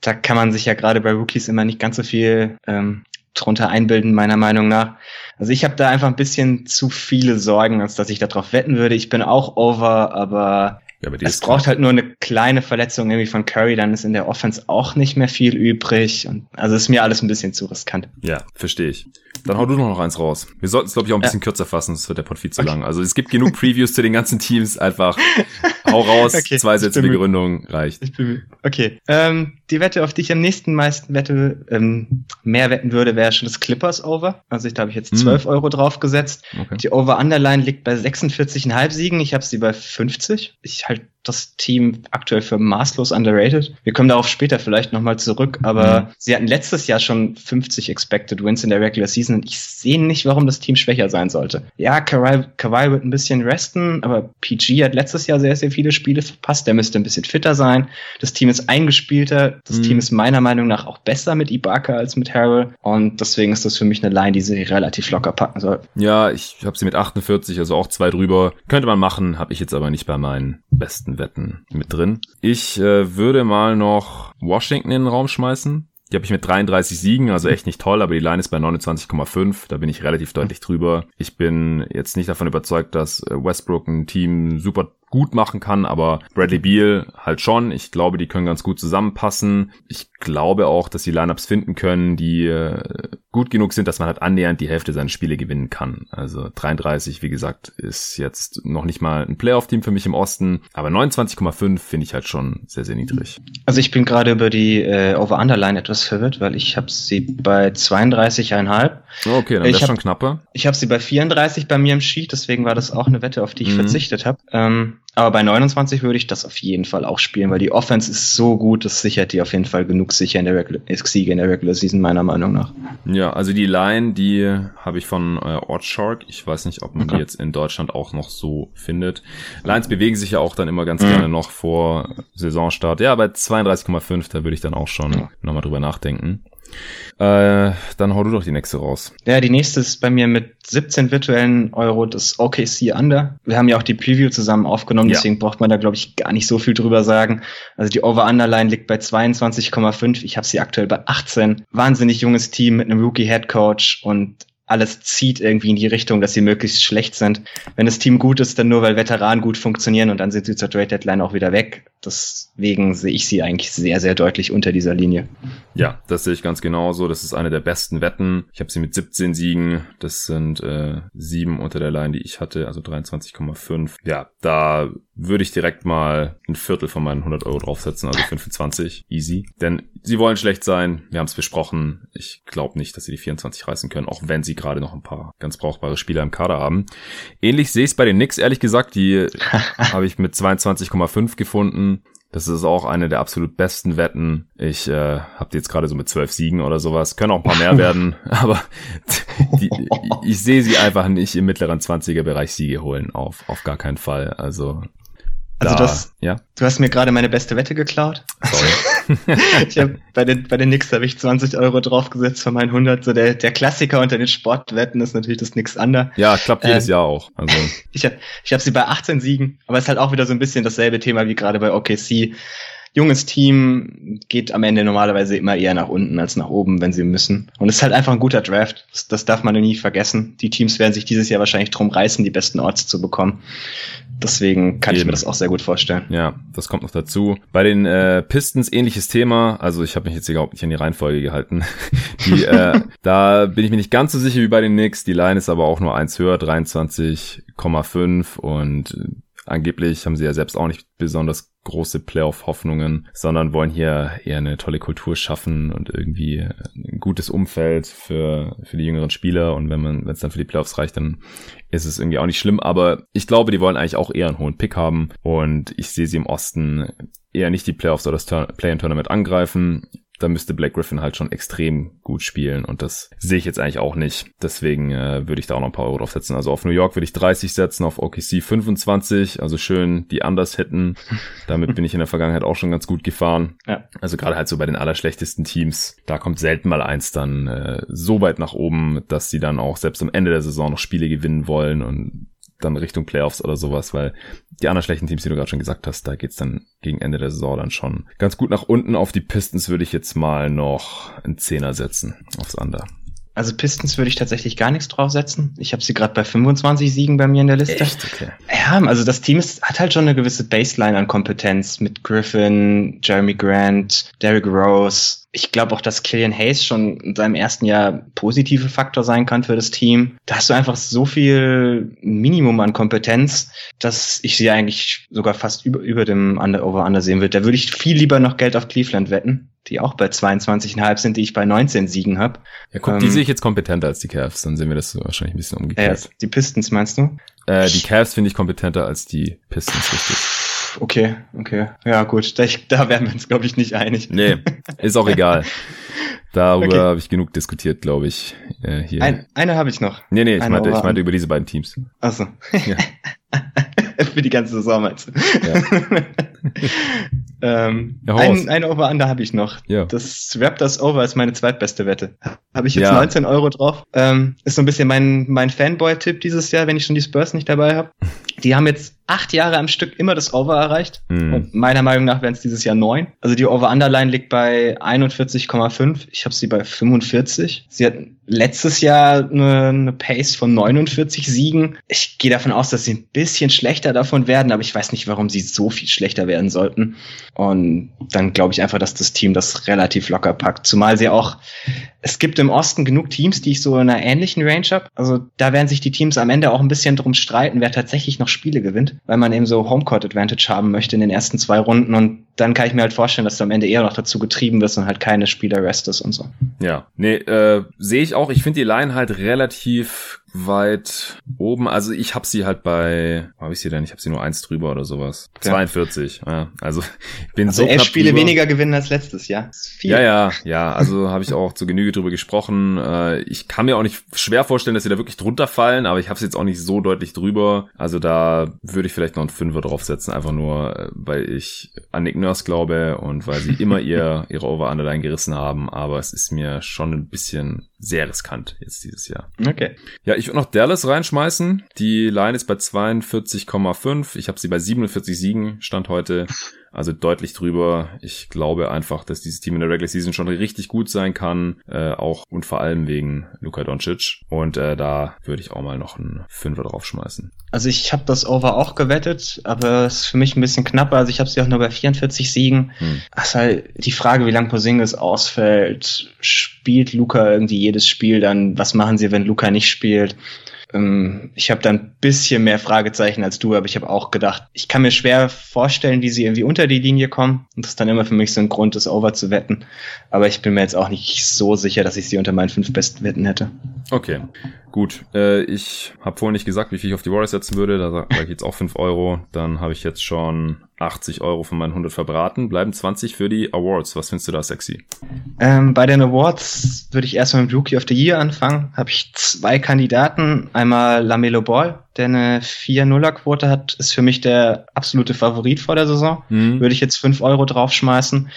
da kann man sich ja gerade bei Rookies immer nicht ganz so viel ähm, drunter einbilden, meiner Meinung nach. Also ich habe da einfach ein bisschen zu viele Sorgen, als dass ich darauf wetten würde. Ich bin auch over, aber ja, aber es braucht halt nur eine kleine Verletzung irgendwie von Curry, dann ist in der Offense auch nicht mehr viel übrig. Und also ist mir alles ein bisschen zu riskant. Ja, verstehe ich. Dann hau du noch eins raus. Wir sollten es, glaube ich, auch ein bisschen ja. kürzer fassen, sonst wird der Pod viel zu okay. lang. Also es gibt genug Previews zu den ganzen Teams. Einfach hau raus, okay. zwei Sätze Begründung reicht. Ich bin okay. Ähm, die Wette, auf die ich am nächsten meisten wette, ähm, mehr wetten würde, wäre schon das Clippers Over. Also ich da habe ich jetzt 12 hm. Euro draufgesetzt. Okay. Die Over-Underline liegt bei 46,5 Siegen. Ich habe sie bei 50. Ich halt das Team aktuell für maßlos underrated. Wir kommen darauf später vielleicht nochmal zurück, aber mhm. sie hatten letztes Jahr schon 50 Expected Wins in der Regular Season und ich sehe nicht, warum das Team schwächer sein sollte. Ja, Kawhi, Kawhi wird ein bisschen resten, aber PG hat letztes Jahr sehr, sehr viele Spiele verpasst. Der müsste ein bisschen fitter sein. Das Team ist eingespielter. Das mhm. Team ist meiner Meinung nach auch besser mit Ibaka als mit Harrell und deswegen ist das für mich eine Line, die sie relativ locker packen soll. Ja, ich habe sie mit 48, also auch zwei drüber. Könnte man machen, habe ich jetzt aber nicht bei meinen besten meisten Wetten mit drin. Ich äh, würde mal noch Washington in den Raum schmeißen. Die habe ich mit 33 Siegen, also echt nicht toll, aber die Line ist bei 29,5. Da bin ich relativ deutlich drüber. Ich bin jetzt nicht davon überzeugt, dass äh, Westbrook ein Team super gut machen kann, aber Bradley Beal halt schon. Ich glaube, die können ganz gut zusammenpassen. Ich glaube auch, dass die Lineups finden können, die äh, gut genug sind, dass man halt annähernd die Hälfte seiner Spiele gewinnen kann. Also 33, wie gesagt, ist jetzt noch nicht mal ein Playoff-Team für mich im Osten, aber 29,5 finde ich halt schon sehr, sehr niedrig. Also ich bin gerade über die äh, Over-Under-Line etwas verwirrt, weil ich habe sie bei 32,5. Oh, okay, dann wäre schon knapper. Ich habe sie bei 34 bei mir im Sheet, deswegen war das auch eine Wette, auf die ich mhm. verzichtet habe. Ähm, aber bei 29 würde ich das auf jeden Fall auch spielen, weil die Offense ist so gut, das sichert die auf jeden Fall genug sicher in der Regular, Siege in der Regular Season, meiner Meinung nach. Ja, also die Line, die habe ich von äh, Ortshark. Ich weiß nicht, ob man okay. die jetzt in Deutschland auch noch so findet. Lines bewegen sich ja auch dann immer ganz mhm. gerne noch vor Saisonstart. Ja, bei 32,5, da würde ich dann auch schon ja. nochmal drüber nachdenken. Äh, dann hau du doch die nächste raus. Ja, die nächste ist bei mir mit 17 virtuellen Euro das OKC Under. Wir haben ja auch die Preview zusammen aufgenommen, ja. deswegen braucht man da, glaube ich, gar nicht so viel drüber sagen. Also die Over-Under-Line liegt bei 22,5. Ich habe sie aktuell bei 18. Wahnsinnig junges Team mit einem Rookie-Head-Coach und alles zieht irgendwie in die Richtung, dass sie möglichst schlecht sind. Wenn das Team gut ist, dann nur, weil Veteranen gut funktionieren und dann sind sie zur Trade Deadline auch wieder weg. Deswegen sehe ich sie eigentlich sehr, sehr deutlich unter dieser Linie. Ja, das sehe ich ganz genauso. Das ist eine der besten Wetten. Ich habe sie mit 17 Siegen. Das sind äh, sieben unter der Line, die ich hatte, also 23,5. Ja, da würde ich direkt mal ein Viertel von meinen 100 Euro draufsetzen, also 25, easy. Denn sie wollen schlecht sein, wir haben es besprochen. Ich glaube nicht, dass sie die 24 reißen können, auch wenn sie gerade noch ein paar ganz brauchbare Spieler im Kader haben. Ähnlich sehe ich es bei den Knicks, ehrlich gesagt, die habe ich mit 22,5 gefunden. Das ist auch eine der absolut besten Wetten. Ich äh, habe die jetzt gerade so mit zwölf Siegen oder sowas. Können auch ein paar mehr werden, aber die, ich sehe sie einfach nicht im mittleren 20er-Bereich Siege holen. Auf, auf gar keinen Fall. Also also da, das, ja. du hast mir gerade meine beste Wette geklaut. Sorry. ich hab, bei den bei den Knicks habe ich 20 Euro draufgesetzt von meinen 100. So der der Klassiker unter den Sportwetten ist natürlich das Nix Under. Ja, klappt jedes ähm, Jahr auch. Also ich habe ich hab sie bei 18 Siegen, aber es ist halt auch wieder so ein bisschen dasselbe Thema wie gerade bei OKC junges Team geht am Ende normalerweise immer eher nach unten als nach oben, wenn sie müssen. Und es ist halt einfach ein guter Draft. Das, das darf man nie vergessen. Die Teams werden sich dieses Jahr wahrscheinlich drum reißen, die besten Orts zu bekommen. Deswegen kann Eben. ich mir das auch sehr gut vorstellen. Ja, das kommt noch dazu. Bei den äh, Pistons ähnliches Thema. Also ich habe mich jetzt überhaupt nicht an die Reihenfolge gehalten. Die, äh, da bin ich mir nicht ganz so sicher wie bei den Knicks. Die Line ist aber auch nur eins höher, 23,5 und angeblich haben sie ja selbst auch nicht besonders große Playoff-Hoffnungen, sondern wollen hier eher eine tolle Kultur schaffen und irgendwie ein gutes Umfeld für, für die jüngeren Spieler. Und wenn man, wenn es dann für die Playoffs reicht, dann ist es irgendwie auch nicht schlimm. Aber ich glaube, die wollen eigentlich auch eher einen hohen Pick haben. Und ich sehe sie im Osten eher nicht die Playoffs oder das Play-in-Tournament angreifen da müsste Black Griffin halt schon extrem gut spielen und das sehe ich jetzt eigentlich auch nicht. Deswegen äh, würde ich da auch noch ein paar Euro drauf setzen. Also auf New York würde ich 30 setzen, auf OKC 25, also schön die anders hitten. Damit bin ich in der Vergangenheit auch schon ganz gut gefahren. Ja. Also gerade halt so bei den allerschlechtesten Teams, da kommt selten mal eins dann äh, so weit nach oben, dass sie dann auch selbst am Ende der Saison noch Spiele gewinnen wollen und dann Richtung Playoffs oder sowas, weil die anderen schlechten Teams, die du gerade schon gesagt hast, da geht's dann gegen Ende der Saison dann schon ganz gut nach unten. Auf die Pistons würde ich jetzt mal noch einen Zehner setzen aufs Under. Also Pistons würde ich tatsächlich gar nichts draufsetzen. Ich habe sie gerade bei 25 Siegen bei mir in der Liste. Echt? Okay. Ja, also das Team ist, hat halt schon eine gewisse Baseline an Kompetenz mit Griffin, Jeremy Grant, Derrick Rose, ich glaube auch, dass Killian Hayes schon in seinem ersten Jahr positive Faktor sein kann für das Team. Da hast du einfach so viel Minimum an Kompetenz, dass ich sie eigentlich sogar fast über, über dem Under Over Under sehen würde. Da würde ich viel lieber noch Geld auf Cleveland wetten, die auch bei 22,5 sind, die ich bei 19 Siegen habe. Ja, guck, ähm, die sehe ich jetzt kompetenter als die Cavs, dann sehen wir das wahrscheinlich ein bisschen umgekehrt. Äh, die Pistons meinst du? Äh, die Cavs finde ich kompetenter als die Pistons, richtig okay, okay. Ja, gut, da, da wären wir uns, glaube ich, nicht einig. Nee, ist auch egal. Darüber okay. habe ich genug diskutiert, glaube ich. Äh, hier. Ein, eine habe ich noch. Nee, nee, ich meinte, ich meinte über diese beiden Teams. Achso. Ja. Für die ganze Saison meinst du? Ja. ähm, ja, ein, ein Over-Under habe ich noch. Ja. Das Raptors Over ist meine zweitbeste Wette. Habe ich jetzt ja. 19 Euro drauf. Ähm, ist so ein bisschen mein, mein Fanboy-Tipp dieses Jahr, wenn ich schon die Spurs nicht dabei habe. Die haben jetzt acht Jahre am Stück immer das Over erreicht. Mhm. Und meiner Meinung nach wären es dieses Jahr neun. Also die Over-Underline liegt bei 41,5. Ich habe sie bei 45. Sie hat letztes Jahr eine, eine Pace von 49 Siegen. Ich gehe davon aus, dass sie ein bisschen schlechter davon werden, aber ich weiß nicht, warum sie so viel schlechter werden sollten. Und dann glaube ich einfach, dass das Team das relativ locker packt. Zumal sie auch, es gibt im Osten genug Teams, die ich so in einer ähnlichen Range habe. Also da werden sich die Teams am Ende auch ein bisschen drum streiten, wer tatsächlich noch Spiele gewinnt, weil man eben so Homecourt Advantage haben möchte in den ersten zwei Runden und dann kann ich mir halt vorstellen, dass du am Ende eher noch dazu getrieben wirst und halt keine Spieler restest und so. Ja, nee, äh, sehe ich auch. Ich finde die Line halt relativ weit oben. Also ich habe sie halt bei, wo habe ich sie denn? Ich habe sie nur eins drüber oder sowas. Ja. 42. Ja, also ich bin also so elf Spiele drüber. weniger gewinnen als letztes Jahr. Ja, ja, ja. Also habe ich auch zu Genüge drüber gesprochen. Äh, ich kann mir auch nicht schwer vorstellen, dass sie da wirklich drunter fallen, aber ich habe sie jetzt auch nicht so deutlich drüber. Also da würde ich vielleicht noch einen Fünfer draufsetzen, einfach nur, äh, weil ich an Nick Nurse glaube und weil sie immer ihr ihre Over-Underline gerissen haben. Aber es ist mir schon ein bisschen sehr riskant jetzt dieses Jahr. Okay. Ja, ich würde noch Dallas reinschmeißen. Die Line ist bei 42,5. Ich habe sie bei 47 Siegen, stand heute. Also deutlich drüber. Ich glaube einfach, dass dieses Team in der Regular Season schon richtig gut sein kann. Äh, auch und vor allem wegen Luka Doncic. Und äh, da würde ich auch mal noch einen Fünfer draufschmeißen. Also ich habe das Over auch gewettet, aber es ist für mich ein bisschen knapper. Also ich habe sie auch nur bei 44 Siegen. Hm. Ist halt die Frage, wie lange Posingis ausfällt. Spielt Luca irgendwie jedes Spiel dann? Was machen sie, wenn Luca nicht spielt? Ähm, ich habe da ein bisschen mehr Fragezeichen als du, aber ich habe auch gedacht, ich kann mir schwer vorstellen, wie sie irgendwie unter die Linie kommen. Und das ist dann immer für mich so ein Grund, das Over zu wetten. Aber ich bin mir jetzt auch nicht so sicher, dass ich sie unter meinen fünf besten Wetten hätte. Okay, gut. Äh, ich habe vorhin nicht gesagt, wie viel ich auf die Warriors setzen würde. Da sage ich jetzt auch fünf Euro. Dann habe ich jetzt schon 80 Euro von meinen 100 verbraten. Bleiben 20 für die Awards. Was findest du da sexy? Ähm, bei den Awards würde ich erstmal mit Rookie of the Year anfangen. Habe ich zwei Kandidaten. Einmal Lamelo Ball, der eine 4-0er-Quote hat, ist für mich der absolute Favorit vor der Saison. Mhm. Würde ich jetzt 5 Euro draufschmeißen.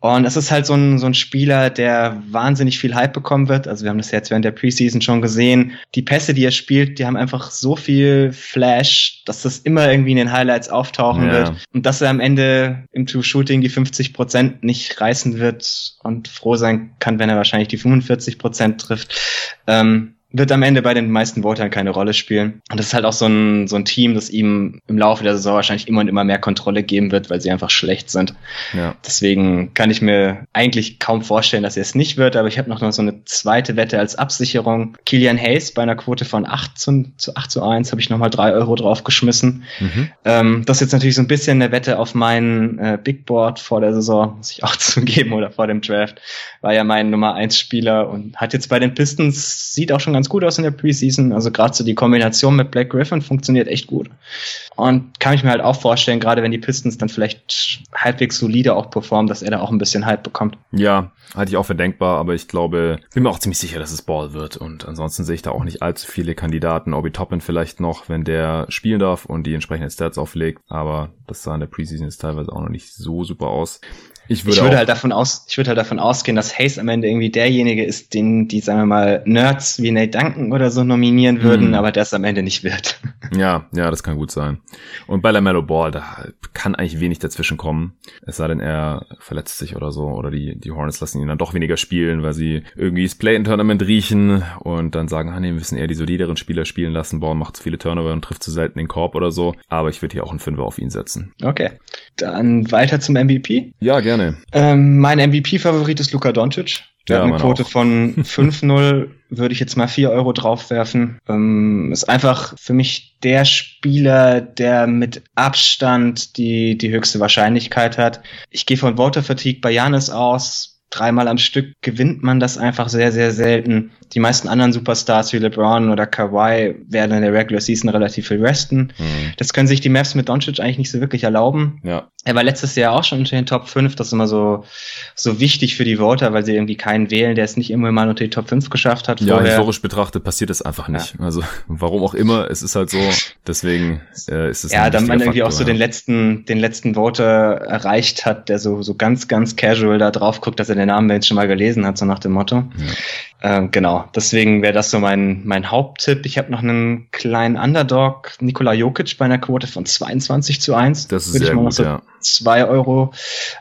Und es ist halt so ein, so ein Spieler, der wahnsinnig viel Hype bekommen wird. Also wir haben das jetzt während der Preseason schon gesehen. Die Pässe, die er spielt, die haben einfach so viel Flash, dass das immer irgendwie in den Highlights auftauchen ja. wird. Und dass er am Ende im True-Shooting die 50 Prozent nicht reißen wird und froh sein kann, wenn er wahrscheinlich die 45 Prozent trifft. Ähm, wird am Ende bei den meisten Votern keine Rolle spielen. Und das ist halt auch so ein, so ein Team, das ihm im Laufe der Saison wahrscheinlich immer und immer mehr Kontrolle geben wird, weil sie einfach schlecht sind. Ja. Deswegen kann ich mir eigentlich kaum vorstellen, dass er es nicht wird, aber ich habe noch so eine zweite Wette als Absicherung. Kilian Hayes bei einer Quote von 8 zu, zu 8 zu 1 habe ich nochmal 3 Euro draufgeschmissen. Mhm. Ähm, das ist jetzt natürlich so ein bisschen eine Wette auf mein äh, Big Board vor der Saison, muss ich auch zugeben, oder vor dem Draft. War ja mein Nummer 1 Spieler und hat jetzt bei den Pistons, sieht auch schon ganz gut aus in der Preseason. Also gerade so die Kombination mit Black Griffin funktioniert echt gut. Und kann ich mir halt auch vorstellen, gerade wenn die Pistons dann vielleicht halbwegs solide auch performen, dass er da auch ein bisschen Hype bekommt. Ja, halte ich auch für denkbar, aber ich glaube, bin mir auch ziemlich sicher, dass es Ball wird. Und ansonsten sehe ich da auch nicht allzu viele Kandidaten. Obi Toppin vielleicht noch, wenn der spielen darf und die entsprechenden Stats auflegt. Aber das sah in der Preseason jetzt teilweise auch noch nicht so super aus. Ich würde, ich würde halt davon aus, ich würde halt davon ausgehen, dass Hayes am Ende irgendwie derjenige ist, den die, sagen wir mal, Nerds wie Nate Duncan oder so nominieren würden, mm. aber der es am Ende nicht wird. Ja, ja, das kann gut sein. Und bei LaMelo Ball, da kann eigentlich wenig dazwischen kommen. Es sei denn, er verletzt sich oder so, oder die, die Hornets lassen ihn dann doch weniger spielen, weil sie irgendwie das Play-in-Tournament riechen und dann sagen, ah nee, wir müssen eher die solideren Spieler spielen lassen. Ball macht zu viele Turnover und trifft zu selten den Korb oder so. Aber ich würde hier auch einen Fünfer auf ihn setzen. Okay. Dann weiter zum MVP. Ja, gerne gerne. Ähm, mein MVP-Favorit ist Luka Doncic. Der ja, hat eine Quote auch. von 5-0, würde ich jetzt mal 4 Euro draufwerfen. Ähm, ist einfach für mich der Spieler, der mit Abstand die, die höchste Wahrscheinlichkeit hat. Ich gehe von Voter Fatigue bei Janis aus dreimal am Stück gewinnt man das einfach sehr, sehr selten. Die meisten anderen Superstars wie LeBron oder Kawhi werden in der Regular Season relativ viel resten. Mhm. Das können sich die Maps mit Doncic eigentlich nicht so wirklich erlauben. Ja. Er war letztes Jahr auch schon unter den Top 5. Das ist immer so, so wichtig für die Voter, weil sie irgendwie keinen wählen, der es nicht immer mal unter die Top 5 geschafft hat. Ja, vorher. historisch betrachtet passiert das einfach nicht. Ja. Also, warum auch immer, es ist halt so. Deswegen äh, ist es Ja, dann man irgendwie Faktor, auch so ja. den letzten, den letzten Voter erreicht hat, der so, so ganz, ganz casual da drauf guckt, dass er den Namen jetzt schon mal gelesen hat, so nach dem Motto. Ja. Ähm, genau, deswegen wäre das so mein, mein Haupttipp. Ich habe noch einen kleinen Underdog, Nikola Jokic, bei einer Quote von 22 zu 1. Das ist Würde sehr ich mal gut, so ja. zwei Euro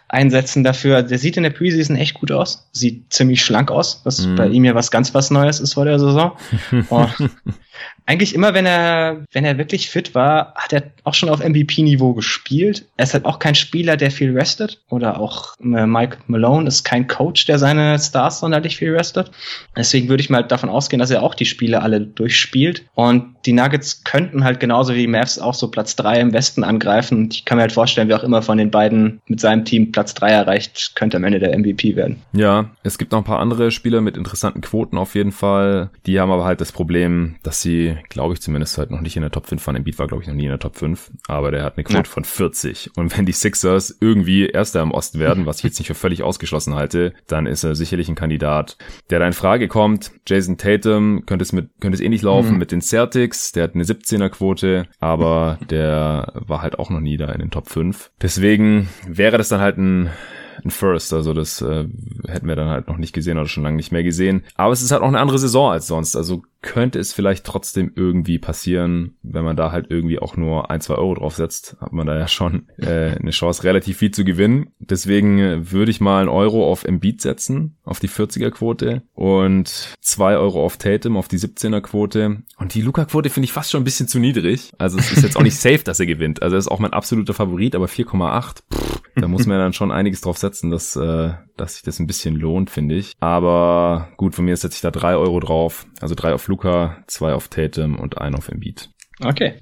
einsetzen dafür. Der sieht in der Preseason echt gut aus. Sieht ziemlich schlank aus, was mm. bei ihm ja was ganz was Neues ist vor der Saison. eigentlich immer, wenn er, wenn er wirklich fit war, hat er auch schon auf MVP-Niveau gespielt. Er ist halt auch kein Spieler, der viel restet. Oder auch äh, Mike Malone ist kein Coach, der seine Stars sonderlich viel restet. Deswegen würde ich mal davon ausgehen, dass er auch die Spiele alle durchspielt. Und die Nuggets könnten halt genauso wie die Mavs auch so Platz drei im Westen angreifen. Und ich kann mir halt vorstellen, wie auch immer von den beiden mit seinem Team Platz drei erreicht, könnte am Ende der MVP werden. Ja, es gibt noch ein paar andere Spieler mit interessanten Quoten auf jeden Fall. Die haben aber halt das Problem, dass sie glaube ich zumindest, halt noch nicht in der Top 5 von Embiid war, glaube ich, noch nie in der Top 5. Aber der hat eine Quote ja. von 40. Und wenn die Sixers irgendwie Erster im Osten werden, was ich jetzt nicht für völlig ausgeschlossen halte, dann ist er sicherlich ein Kandidat, der da in Frage kommt. Jason Tatum könnte es mit, könnte es ähnlich laufen mhm. mit den Celtics. Der hat eine 17er Quote, aber der war halt auch noch nie da in den Top 5. Deswegen wäre das dann halt ein ein First. Also das äh, hätten wir dann halt noch nicht gesehen oder schon lange nicht mehr gesehen. Aber es ist halt auch eine andere Saison als sonst. Also könnte es vielleicht trotzdem irgendwie passieren, wenn man da halt irgendwie auch nur ein, zwei Euro draufsetzt, hat man da ja schon äh, eine Chance, relativ viel zu gewinnen. Deswegen äh, würde ich mal einen Euro auf Embiid setzen, auf die 40er-Quote und zwei Euro auf Tatum, auf die 17er-Quote. Und die Luca-Quote finde ich fast schon ein bisschen zu niedrig. Also es ist jetzt auch nicht safe, dass er gewinnt. Also er ist auch mein absoluter Favorit, aber 4,8, da muss man dann schon einiges drauf setzen, dass, äh, dass sich das ein bisschen lohnt, finde ich. Aber gut, von mir setze ich da drei Euro drauf. Also drei auf Luca, zwei auf Tatum und ein auf Embiid. Okay.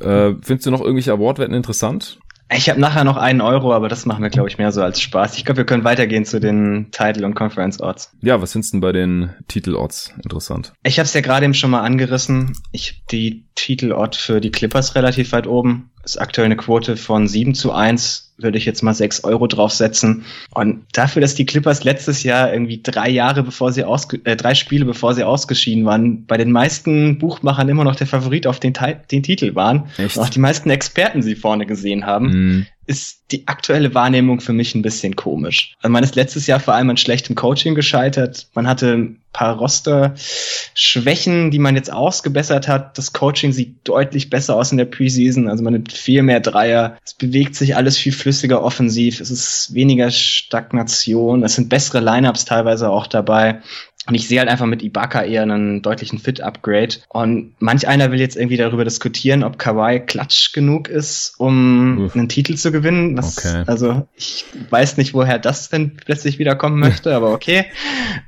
Äh, findest du noch irgendwelche Awardwetten interessant? Ich habe nachher noch einen Euro, aber das machen wir, glaube ich, mehr so als Spaß. Ich glaube, wir können weitergehen zu den Title- und Conference-Odds. Ja, was findest du denn bei den Titel-Odds interessant? Ich habe es ja gerade eben schon mal angerissen. Ich die Titel-Odd für die Clippers relativ weit oben. Ist aktuell eine Quote von 7 zu 1 würde ich jetzt mal sechs Euro draufsetzen. Und dafür, dass die Clippers letztes Jahr irgendwie drei Jahre bevor sie ausge äh, drei Spiele bevor sie ausgeschieden waren, bei den meisten Buchmachern immer noch der Favorit auf den, den Titel waren. Echt? Auch die meisten Experten sie vorne gesehen haben. Mm ist die aktuelle Wahrnehmung für mich ein bisschen komisch. Also man ist letztes Jahr vor allem an schlechtem Coaching gescheitert. Man hatte ein paar Roster-Schwächen, die man jetzt ausgebessert hat. Das Coaching sieht deutlich besser aus in der Preseason. Also man nimmt viel mehr Dreier. Es bewegt sich alles viel flüssiger offensiv. Es ist weniger Stagnation. Es sind bessere Lineups teilweise auch dabei. Und ich sehe halt einfach mit Ibaka eher einen deutlichen Fit-Upgrade. Und manch einer will jetzt irgendwie darüber diskutieren, ob Kawhi klatsch genug ist, um Uff. einen Titel zu gewinnen. Das, okay. Also ich weiß nicht, woher das denn plötzlich wiederkommen möchte, aber okay.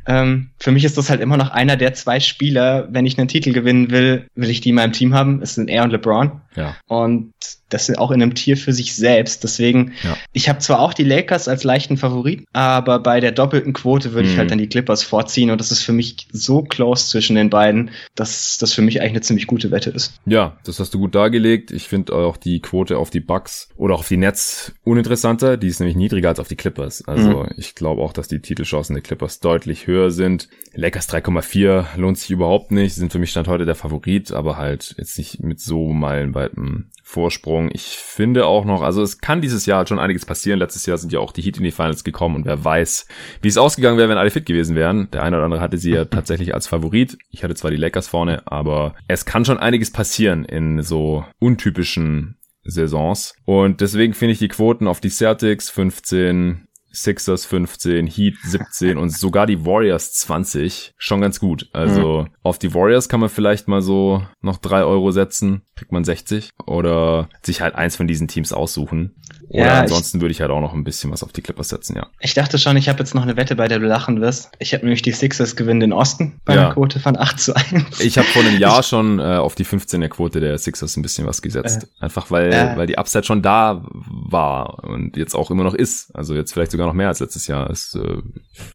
Ähm, für mich ist das halt immer noch einer der zwei Spieler, wenn ich einen Titel gewinnen will, will ich die in meinem Team haben. Es sind er und LeBron. Ja. Und das sind auch in einem Tier für sich selbst. Deswegen, ja. ich habe zwar auch die Lakers als leichten Favorit, aber bei der doppelten Quote würde mhm. ich halt dann die Clippers vorziehen und das ist für mich so close zwischen den beiden, dass das für mich eigentlich eine ziemlich gute Wette ist. Ja, das hast du gut dargelegt. Ich finde auch die Quote auf die Bucks oder auf die Nets uninteressanter. Die ist nämlich niedriger als auf die Clippers. Also mhm. ich glaube auch, dass die Titelchancen der Clippers deutlich höher sind. Lakers 3,4 lohnt sich überhaupt nicht. Sind für mich Stand heute der Favorit, aber halt jetzt nicht mit so meilenweitem Vorsprung. Ich finde auch noch, also es kann dieses Jahr schon einiges passieren. Letztes Jahr sind ja auch die Heat in die Finals gekommen und wer weiß, wie es ausgegangen wäre, wenn alle fit gewesen wären. Der eine oder andere hatte sie ja tatsächlich als Favorit. Ich hatte zwar die Lakers vorne, aber es kann schon einiges passieren in so untypischen Saisons. Und deswegen finde ich die Quoten auf die Celtics 15, Sixers 15, Heat 17 und sogar die Warriors 20 schon ganz gut. Also mhm. auf die Warriors kann man vielleicht mal so noch drei Euro setzen, kriegt man 60 oder sich halt eins von diesen Teams aussuchen. Oder ja, ansonsten ich, würde ich halt auch noch ein bisschen was auf die Clippers setzen, ja. Ich dachte schon, ich habe jetzt noch eine Wette, bei der du lachen wirst. Ich habe nämlich die Sixers gewinnen den Osten bei ja. einer Quote von 8 zu 1. Ich habe vor einem Jahr schon äh, auf die 15er Quote der Sixers ein bisschen was gesetzt. Äh, Einfach weil, äh, weil die Upside schon da war und jetzt auch immer noch ist. Also jetzt vielleicht sogar noch mehr als letztes Jahr. Das, äh,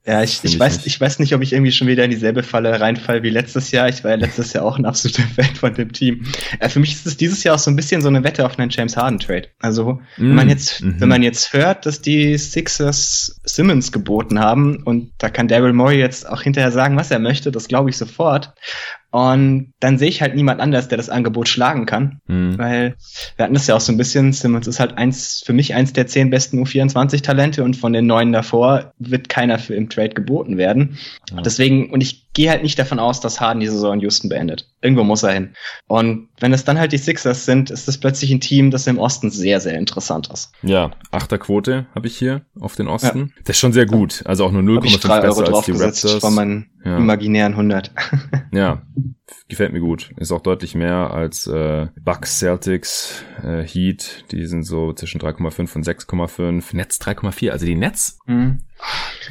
ja, ich, ich, ich weiß, nicht. ich weiß nicht, ob ich irgendwie schon wieder in dieselbe Falle reinfall wie letztes Jahr. Ich war ja letztes Jahr auch ein absoluter Fan von dem Team. Äh, für mich ist es dieses Jahr auch so ein bisschen so eine Wette auf einen James Harden Trade. Also, mm, wenn man jetzt, mm -hmm. wenn man jetzt hört, dass die Sixers Simmons geboten haben und da kann Daryl Morey jetzt auch hinterher sagen, was er möchte, das glaube ich sofort. Und dann sehe ich halt niemand anders, der das Angebot schlagen kann. Mhm. Weil wir hatten das ja auch so ein bisschen, Simmons ist halt eins, für mich eins der zehn besten U24-Talente und von den neun davor wird keiner für im Trade geboten werden. Ja. Deswegen, und ich gehe halt nicht davon aus, dass Harden die Saison in Houston beendet. Irgendwo muss er hin. Und wenn es dann halt die Sixers sind, ist das plötzlich ein Team, das im Osten sehr, sehr interessant ist. Ja, achter Quote habe ich hier auf den Osten. Ja. Das ist schon sehr gut. Also auch nur 0,5 besser als die Raptors. Von meinen ja. imaginären 100. ja, gefällt mir gut. Ist auch deutlich mehr als äh, Bucks, Celtics, äh, Heat. Die sind so zwischen 3,5 und 6,5. Netz 3,4. Also die Netz mhm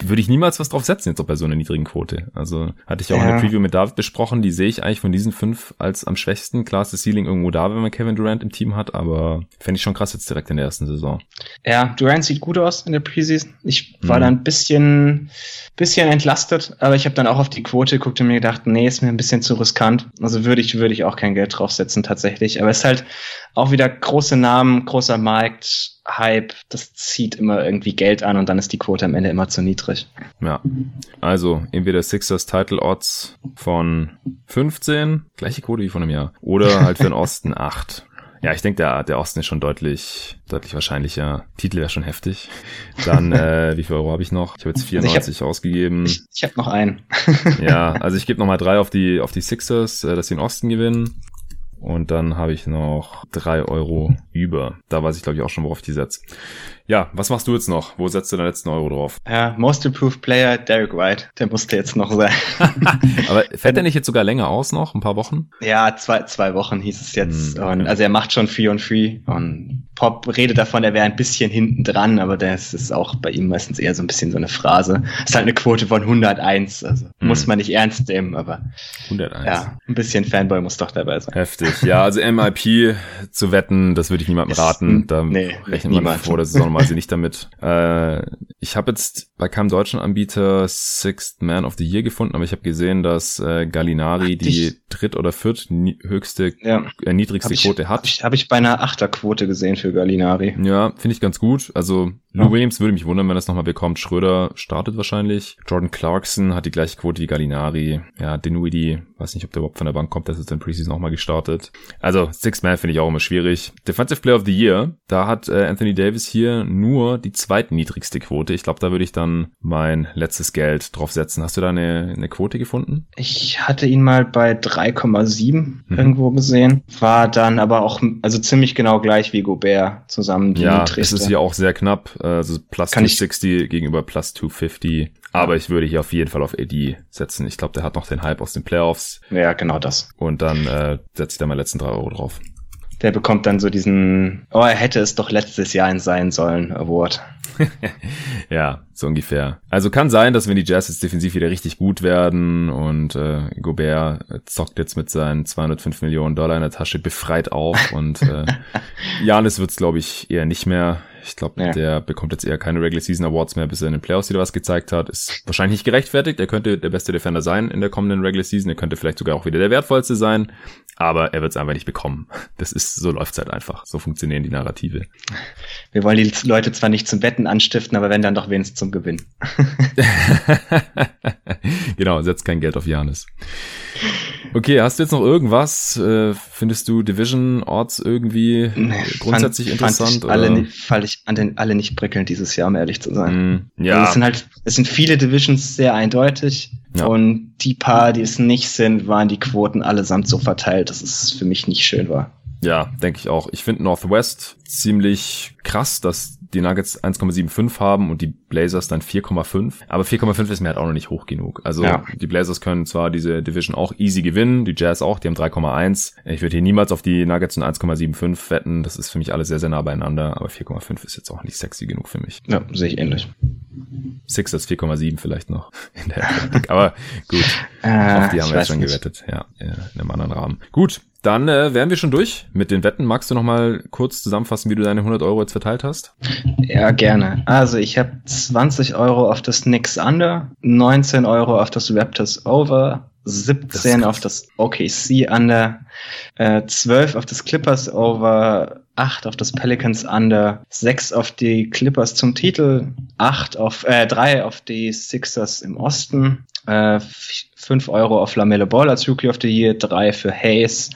würde ich niemals was drauf setzen jetzt auch bei so einer niedrigen Quote. Also hatte ich auch ja. in der Preview mit David besprochen, die sehe ich eigentlich von diesen fünf als am schwächsten. Klar ist das Ceiling irgendwo da, wenn man Kevin Durant im Team hat, aber fände ich schon krass jetzt direkt in der ersten Saison. Ja, Durant sieht gut aus in der Preseason. Ich war mhm. da ein bisschen, bisschen entlastet, aber ich habe dann auch auf die Quote geguckt und mir gedacht, nee, ist mir ein bisschen zu riskant. Also würde ich, würde ich auch kein Geld draufsetzen tatsächlich. Aber es ist halt auch wieder große Namen, großer Markt, Hype, das zieht immer irgendwie Geld an und dann ist die Quote am Ende immer zu niedrig. Ja, also entweder Sixers Title Odds von 15, gleiche Quote wie von einem Jahr, oder halt für den Osten 8. Ja, ich denke, der, der Osten ist schon deutlich, deutlich wahrscheinlicher. Titel wäre schon heftig. Dann, äh, wie viel Euro habe ich noch? Ich habe jetzt 94 also ich hab, ausgegeben. Ich, ich habe noch einen. ja, also ich gebe nochmal drei auf die, auf die Sixers, äh, dass sie den Osten gewinnen. Und dann habe ich noch drei Euro über. Da weiß ich, glaube ich, auch schon, worauf ich die setze. Ja, was machst du jetzt noch? Wo setzt du deinen letzten Euro drauf? Ja, Most Improved Player, Derek White. Der musste jetzt noch sein. Aber fällt er nicht jetzt sogar länger aus noch? Ein paar Wochen? Ja, zwei, zwei Wochen hieß es jetzt. Okay. Und also er macht schon 4 und 3 und Pop redet davon, er wäre ein bisschen hinten dran, aber das ist auch bei ihm meistens eher so ein bisschen so eine Phrase. Ist halt eine Quote von 101, also hm. muss man nicht ernst nehmen, aber 101. Ja, ein bisschen Fanboy muss doch dabei sein. Heftig. Ja, also MIP zu wetten, das würde ich niemandem raten. Da nee, rechnet man vor der Saison normalerweise nicht damit. Äh, ich habe jetzt bei keinem deutschen Anbieter Sixth Man of the Year gefunden, aber ich habe gesehen, dass äh, Gallinari Ach, die dritt- oder viert höchste, ja. äh, niedrigste hab Quote hat. Habe ich, hab ich bei einer Achterquote gesehen für Gallinari. Ja, finde ich ganz gut. Also Lou. Williams würde mich wundern, wenn er es nochmal bekommt. Schröder startet wahrscheinlich. Jordan Clarkson hat die gleiche Quote wie Gallinari. Ja, Dinwiddie, weiß nicht, ob der überhaupt von der Bank kommt, das ist dann Preseason nochmal gestartet. Also Six Man finde ich auch immer schwierig. Defensive Player of the Year, da hat äh, Anthony Davis hier nur die zweitniedrigste Quote. Ich glaube, da würde ich dann mein letztes Geld drauf setzen. Hast du da eine, eine Quote gefunden? Ich hatte ihn mal bei 3,7 mhm. irgendwo gesehen. War dann aber auch also ziemlich genau gleich wie Gobert zusammen. Die ja, es ist hier auch sehr knapp. Also plus Kann 260 gegenüber plus 250. Aber ich würde hier auf jeden Fall auf AD setzen. Ich glaube, der hat noch den Hype aus den Playoffs. Ja, genau das. Und dann äh, setze ich da meine letzten drei Euro drauf. Der bekommt dann so diesen, oh, er hätte es doch letztes Jahr in sein sollen, Award. ja, so ungefähr. Also kann sein, dass wenn die Jazz jetzt defensiv wieder richtig gut werden und äh, Gobert zockt jetzt mit seinen 205 Millionen Dollar in der Tasche befreit auf und äh, Janis wird's glaube ich eher nicht mehr. Ich glaube, ja. der bekommt jetzt eher keine Regular Season Awards mehr, bis er in den Playoffs wieder was gezeigt hat. Ist wahrscheinlich nicht gerechtfertigt. Er könnte der beste Defender sein in der kommenden Regular Season. Er könnte vielleicht sogar auch wieder der wertvollste sein. Aber er wird es einfach nicht bekommen. Das ist, so läuft's halt einfach. So funktionieren die Narrative. Wir wollen die Leute zwar nicht zum Wetten anstiften, aber wenn dann doch wenigstens zum Gewinn. genau, setzt kein Geld auf Janis. Okay, hast du jetzt noch irgendwas? Äh, findest du Division Orts irgendwie nee, grundsätzlich fand, interessant? Fand ich, alle, fand ich an den alle nicht prickelnd dieses Jahr, um ehrlich zu sein. Mm, ja. Also es sind halt, es sind viele Divisions sehr eindeutig. Ja. Und die paar, die es nicht sind, waren die Quoten allesamt so verteilt, dass es für mich nicht schön war. Ja, denke ich auch. Ich finde Northwest ziemlich krass, dass die Nuggets 1,75 haben und die Blazers dann 4,5. Aber 4,5 ist mir halt auch noch nicht hoch genug. Also ja. die Blazers können zwar diese Division auch easy gewinnen, die Jazz auch, die haben 3,1. Ich würde hier niemals auf die Nuggets und 1,75 wetten. Das ist für mich alles sehr, sehr nah beieinander. Aber 4,5 ist jetzt auch nicht sexy genug für mich. Ja, sehe ich ähnlich. Sixers 4,7 vielleicht noch in der Aber gut, äh, auf die haben wir jetzt schon nicht. gewettet. Ja, in einem anderen Rahmen. Gut, dann äh, wären wir schon durch mit den Wetten. Magst du noch mal kurz zusammenfassen, wie du deine 100 Euro jetzt verteilt hast? Ja, gerne. Also ich habe 20 Euro auf das Nix Under, 19 Euro auf das Raptors Over, 17 das auf das OKC Under, äh, 12 auf das Clippers Over, 8 auf das Pelicans Under, 6 auf die Clippers zum Titel, 8 auf, äh, 3 auf die Sixers im Osten, äh, 5 Euro auf Lamelle Ball als Rookie of the Year, 3 für Hayes,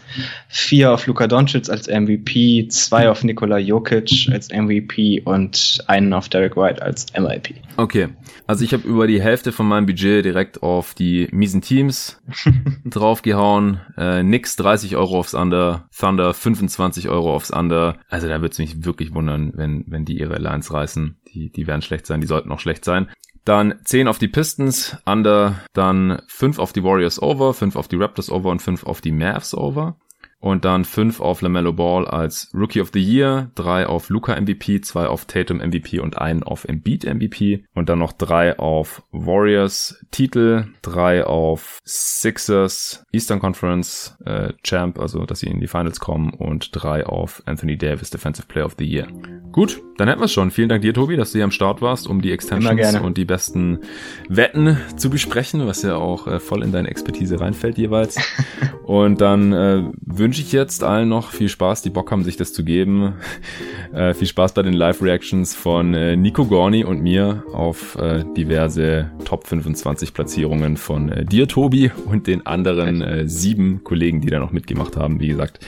4 auf Luka Doncic als MVP, 2 auf Nikola Jokic als MVP und einen auf Derek White als MIP. Okay, also ich habe über die Hälfte von meinem Budget direkt auf die miesen Teams draufgehauen. Äh, Nix 30 Euro aufs Under, Thunder 25 Euro aufs Under. Also da würde es mich wirklich wundern, wenn, wenn die ihre Lines reißen. Die, die werden schlecht sein, die sollten auch schlecht sein. Dann 10 auf die Pistons, Under, dann 5 auf die Warriors Over, 5 auf die Raptors Over und 5 auf die Mavs Over. Und dann 5 auf LaMelo Ball als Rookie of the Year, 3 auf Luca MVP, 2 auf Tatum MVP und 1 auf Embiid MVP. Und dann noch 3 auf Warriors Titel, 3 auf Sixers Eastern Conference äh, Champ, also dass sie in die Finals kommen und 3 auf Anthony Davis Defensive Player of the Year. Gut, dann hätten wir es schon. Vielen Dank dir, Tobi, dass du hier am Start warst, um die Extensions und die besten Wetten zu besprechen, was ja auch äh, voll in deine Expertise reinfällt jeweils. und dann äh, wünsche ich jetzt allen noch viel Spaß, die Bock haben, sich das zu geben. Äh, viel Spaß bei den Live-Reactions von äh, Nico Gorni und mir auf äh, diverse Top 25 Platzierungen von äh, dir, Tobi, und den anderen sieben Kollegen, die da noch mitgemacht haben. Wie gesagt,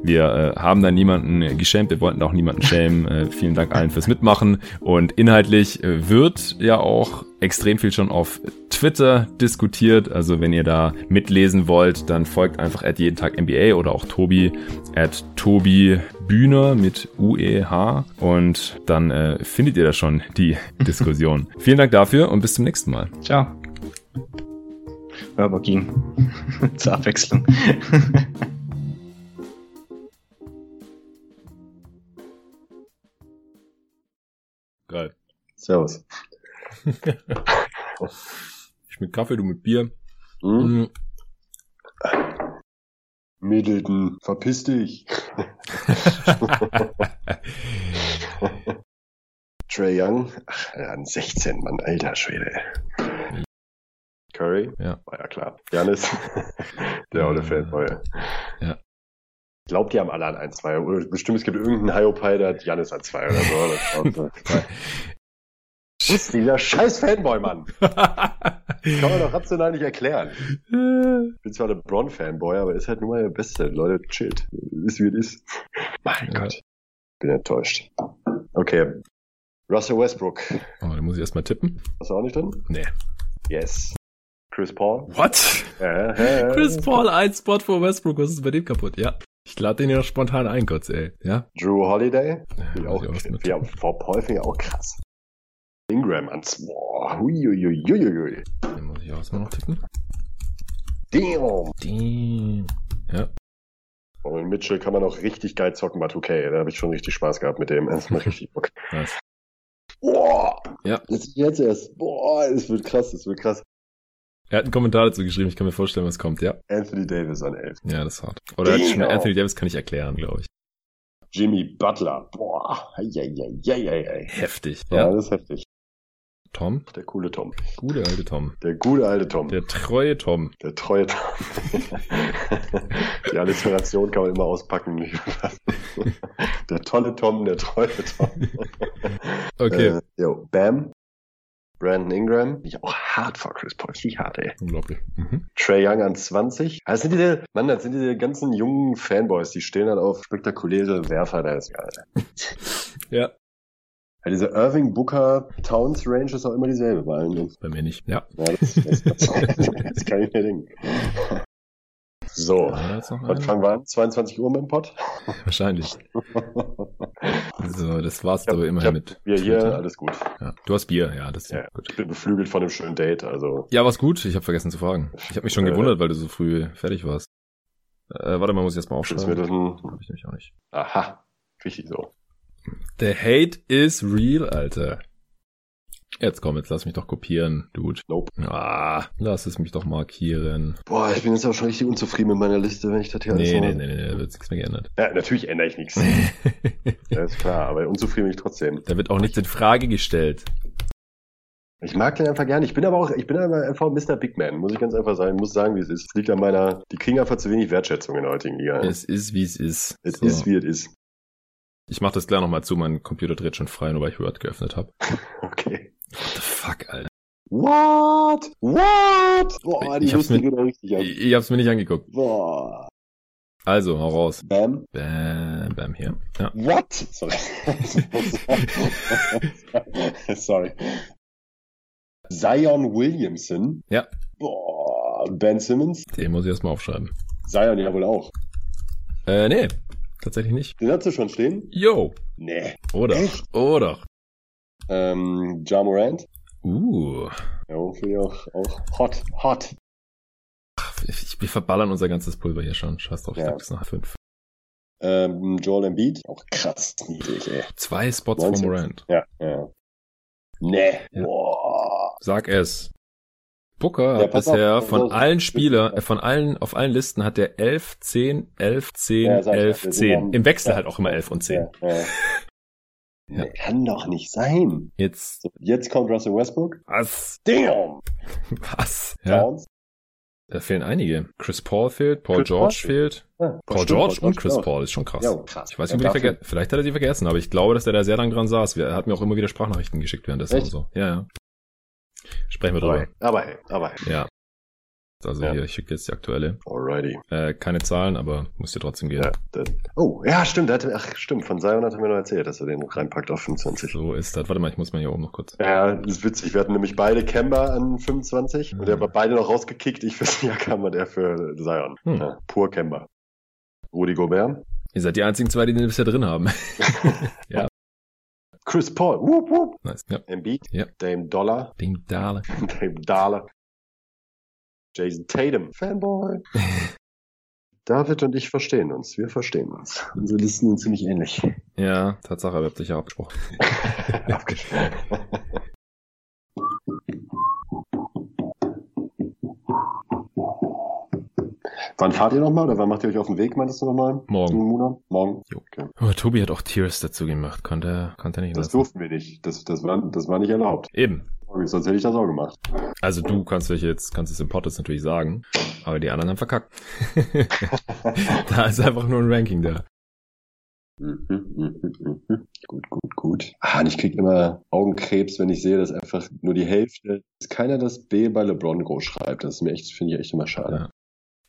wir haben da niemanden geschämt, wir wollten auch niemanden schämen. Vielen Dank allen fürs Mitmachen. Und inhaltlich äh, wird ja auch extrem viel schon auf Twitter diskutiert. Also wenn ihr da mitlesen wollt, dann folgt einfach at jeden Tag NBA oder auch Tobi at Tobi Bühner mit UEH und dann äh, findet ihr da schon die Diskussion. Vielen Dank dafür und bis zum nächsten Mal. Ciao. aber ging. Zur Abwechslung. Geil. Servus. ich mit Kaffee, du mit Bier. Hm? Middleton, verpiss dich. Trey Young, ach, an 16, Mann, alter Schwede. Curry, ja. war ja klar. Janis, der olle Fanboy. Ja. Ich glaube, die haben alle an 1, 2. Oder bestimmt, es gibt irgendeinen Hyopai, der hat Janis an 2 oder so. Was ist dieser scheiß Fanboy, Mann? Kann man doch rational nicht erklären. Ich bin zwar ein LeBron-Fanboy, aber ist halt nur mal der Beste. Leute, chillt. Ist wie es ist. Mein ja. Gott. Bin enttäuscht. Okay. Russell Westbrook. Oh, da muss ich erstmal tippen. Hast du auch nicht drin? Nee. Yes. Chris Paul. What? Ja, ja. Chris Paul, ein Spot vor Westbrook. Was ist bei dem kaputt? Ja. Ich lade den ja spontan ein, kurz, ey. Ja? Drew Holiday. Ja, auch, ja, vor Paul finde ich auch krass. Ingram ans. Boah, huiuiuiui. Den muss ich auch erstmal noch tippen. Damn. Damn. Ja. Und mit Mitchell kann man auch richtig geil zocken bei 2K. Da habe ich schon richtig Spaß gehabt mit dem. Das macht richtig Bock. Boah. Ja. Jetzt, jetzt erst. Boah, es wird krass, es wird krass. Er hat einen Kommentar dazu geschrieben, ich kann mir vorstellen, was kommt, ja. Anthony Davis an 11. Ja, das ist hart. Oder genau. Anthony Davis kann ich erklären, glaube ich. Jimmy Butler. Boah. Ei, ei, ei, ei, ei. Heftig. Ja, ja, das ist heftig. Tom. Der coole Tom. Gute alte Tom. Der gute alte Tom. Der treue Tom. Der treue Tom. Die Alliteration kann man immer auspacken. der tolle Tom, der treue Tom. Okay. Äh, yo, Bam. Brandon Ingram. Ich auch hart vor Chris Paul. Richtig hart, ey. Unglaublich. Mhm. Trey Young an 20. Das sind diese, Mann, das sind diese ganzen jungen Fanboys, die stehen dann auf spektakuläre Werfer. Da ist geil. ja. Ja, diese Irving Booker Towns Range ist auch immer dieselbe bei allen. Bei mir nicht, ja. ja das, das, das, das kann ich mir denken. So, wann fangen wir an? 22 Uhr mit dem Pod? Wahrscheinlich. so, das war's aber immerhin mit. Bier hier, alles gut. Ja. Du hast Bier, ja, das ist ja, gut. Ich bin beflügelt von einem schönen Date, also. Ja, war's gut. Ich habe vergessen zu fragen. Ich habe mich schon äh, gewundert, weil du so früh fertig warst. Äh, warte mal, muss ich erst mal aufschreiben. Das ein... Hab ich nämlich auch nicht. Aha, richtig so. The hate is real, Alter. Jetzt komm, jetzt lass mich doch kopieren, Dude. Nope. Ah, lass es mich doch markieren. Boah, ich bin jetzt auch schon richtig unzufrieden mit meiner Liste, wenn ich das hier nee, alles nee, nee, nee, nee, da wird nichts mehr geändert. Ja, natürlich ändere ich nichts. ja, ist klar, aber unzufrieden bin ich trotzdem. Da wird auch nichts in Frage gestellt. Ich mag den einfach gerne. Ich bin aber auch, ich bin aber einfach Mr. Big Man, muss ich ganz einfach sagen. Ich muss sagen, wie es ist. Es liegt an meiner, die kriegen einfach zu wenig Wertschätzung in der heutigen Liga. Es ist, wie es ist. Es so. ist, wie es ist. Ich mach das gleich nochmal zu, mein Computer dreht schon frei, nur weil ich Word geöffnet habe. okay. What the fuck, Alter. What? What? Boah, die ich hab's, mir, richtig an. ich, ich hab's mir nicht angeguckt. Boah. Also, hau raus. Bam. Bam, bam, hier. Ja. What? Sorry. Sorry. Zion Williamson. Ja. Boah, Ben Simmons. Den muss ich erstmal aufschreiben. Zion ja wohl auch. Äh, nee. Tatsächlich nicht. Den hast du schon stehen? Yo. Nee. Oder. Echt? Oder. Ähm, Ja Morant. Uh. Ja, finde ich auch, auch hot. Hot. Ach, ich, wir verballern unser ganzes Pulver hier schon. Scheiß drauf, ich Ja. bis nach fünf. Ähm, Joel Embiid. Auch krass niedrig, ey. Zwei Spots vor 19. Morant. Ja, ja. Nee. Ja. Boah. Sag es. Booker Ja, hat bisher auf, von allen Spieler, äh, von allen, auf allen Listen hat der 11, 10, 11, 10, Ja, sag ich ja, 11, wir sind 10. am- Im Wechsel ja. halt auch immer 11 und 10. Ja. Kann doch nicht sein. Jetzt. Jetzt kommt Russell Westbrook. Was? Damn! Was? Ja. Da fehlen einige. Chris Paul fehlt, Paul Chris George Paul fehlt. Ja, Paul George und Chris Paul ist schon krass. Ja, krass. Ich weiß nicht, ob ja, vielleicht hat er die vergessen, aber ich glaube, dass der da sehr lang dran saß. Er hat mir auch immer wieder Sprachnachrichten geschickt währenddessen und so. Ja, ja. Sprechen wir drüber. Aber hey, aber hey. Ja. Also ja. hier, ich schicke jetzt die aktuelle. Alrighty. Äh, keine Zahlen, aber muss dir trotzdem gehen. Ja, das, oh, ja, stimmt. Hat, ach, stimmt. Von Zion hat er mir noch erzählt, dass er den reinpackt auf 25. So ist das. Warte mal, ich muss mal hier oben noch kurz. Ja, das ist witzig. Wir hatten nämlich beide Kemba an 25 mhm. und der war beide noch rausgekickt. Ich für Siakam und er für Zion. Hm. Ja, pur Kemba. Rudi Gobert. Ihr seid die einzigen zwei, die den bisher drin haben. ja. Chris Paul. Whoop, whoop. Nice. Ja. Embiid. Ja. Dame Dollar. Dame Dollar. Dame Dollar. Jason Tatum, Fanboy. David und ich verstehen uns. Wir verstehen uns. Unsere Listen sind ziemlich ähnlich. Ja, Tatsache, ihr habt sicher abgesprochen. abgesprochen. Wann fahrt ihr nochmal oder wann macht ihr euch auf den Weg, meintest du nochmal? Morgen. Muna? Morgen. Okay. Aber Tobi hat auch Tears dazu gemacht. Konnte, konnte er nicht Das lassen. durften wir nicht. Das, das, war, das war nicht erlaubt. Eben. Sonst hätte ich das auch gemacht. Also du kannst dich jetzt, kannst es im Podcast natürlich sagen, aber die anderen haben verkackt. da ist einfach nur ein Ranking da. Gut, gut, gut. Ah, und ich krieg immer Augenkrebs, wenn ich sehe, dass einfach nur die Hälfte, dass keiner das B bei LeBron groß schreibt. Das ist mir echt, finde ich echt immer schade. Ja.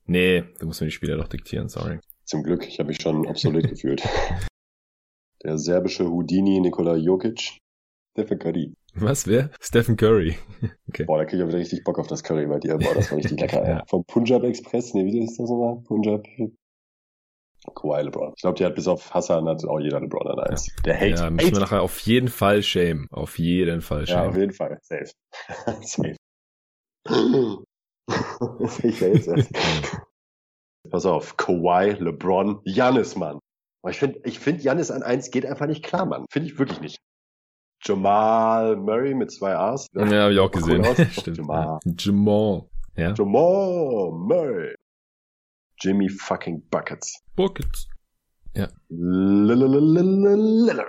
Nee, du musst mir die Spieler doch diktieren, sorry. Zum Glück, ich habe mich schon obsolet gefühlt. Der serbische Houdini Nikola Jokic. Stephen Curry. Was, wer? Stephen Curry. Okay. Boah, da krieg ich aber richtig Bock auf das Curry bei dir. Boah, das war richtig lecker. ja. Vom Punjab Express, ne, wie ist das nochmal? Punjab Kawhi LeBron. Ich glaube, die hat bis auf Hassan hat auch jeder LeBron an eins. Ja. Der Hate. Ja, müssen hate. wir nachher auf jeden Fall shame. Auf jeden Fall shame. Ja, auf jeden Fall. Safe. Safe. ich jetzt erst. Pass auf. Kawhi, LeBron, Janis, Mann. Ich finde, ich finde, Janis an eins geht einfach nicht klar, Mann. Finde ich wirklich nicht. Jamal Murray mit zwei A's. Ja, habe ich auch gesehen. Cool Stimmt. Jamal. Jamal. Ja. Jamal Murray. Jimmy fucking Buckets. Buckets. Ja. Lillard.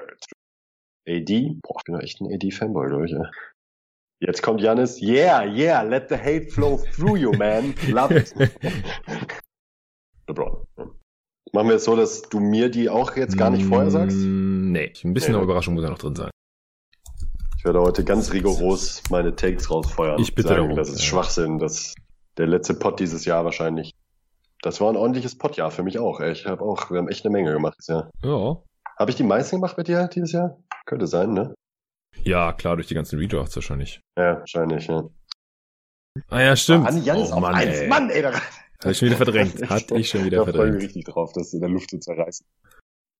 AD. Boah, ich bin echt ein AD-Fanboy, glaube ich. Ja. Jetzt kommt Janis. Yeah, yeah, let the hate flow through you, man. Love it. LeBron. Machen wir es so, dass du mir die auch jetzt gar nicht vorher sagst? Nee, ein bisschen nee, eine Überraschung muss ja noch drin sein. Ich werde heute ganz rigoros meine Takes rausfeuern. Ich bitte sagen, darum. Das ist ja. Schwachsinn. Das der letzte Pot dieses Jahr wahrscheinlich. Das war ein ordentliches Potjahr für mich auch. Ich habe auch, wir haben echt eine Menge gemacht dieses Jahr. Ja. Habe ich die meisten gemacht mit dir dieses Jahr? Könnte sein, ne? Ja, klar, durch die ganzen Redrafts wahrscheinlich. Ja, wahrscheinlich, ja. Ah ja, stimmt. Mann, Janis oh, Mann, eins. Ey. Mann, ey. Da... Hat ich schon wieder verdrängt. Hat ich schon wieder da verdrängt. Ich freue mich richtig drauf, das in der Luft zu zerreißen.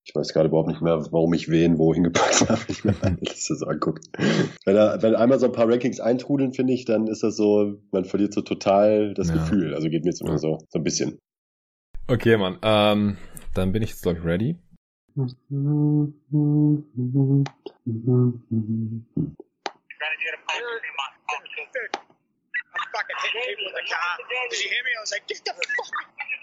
Ich weiß gerade überhaupt nicht mehr, warum ich wen wohin gepackt habe, ich mir meine Liste so anguckt. Wenn, da, wenn einmal so ein paar Rankings eintrudeln, finde ich, dann ist das so, man verliert so total das ja. Gefühl. Also geht mir zumindest so, so ein bisschen. Okay, Mann. Ähm, dann bin ich jetzt, glaube ich, ready. Get a fucking hitting people in the car. Did you hear me? I was like, get the fuck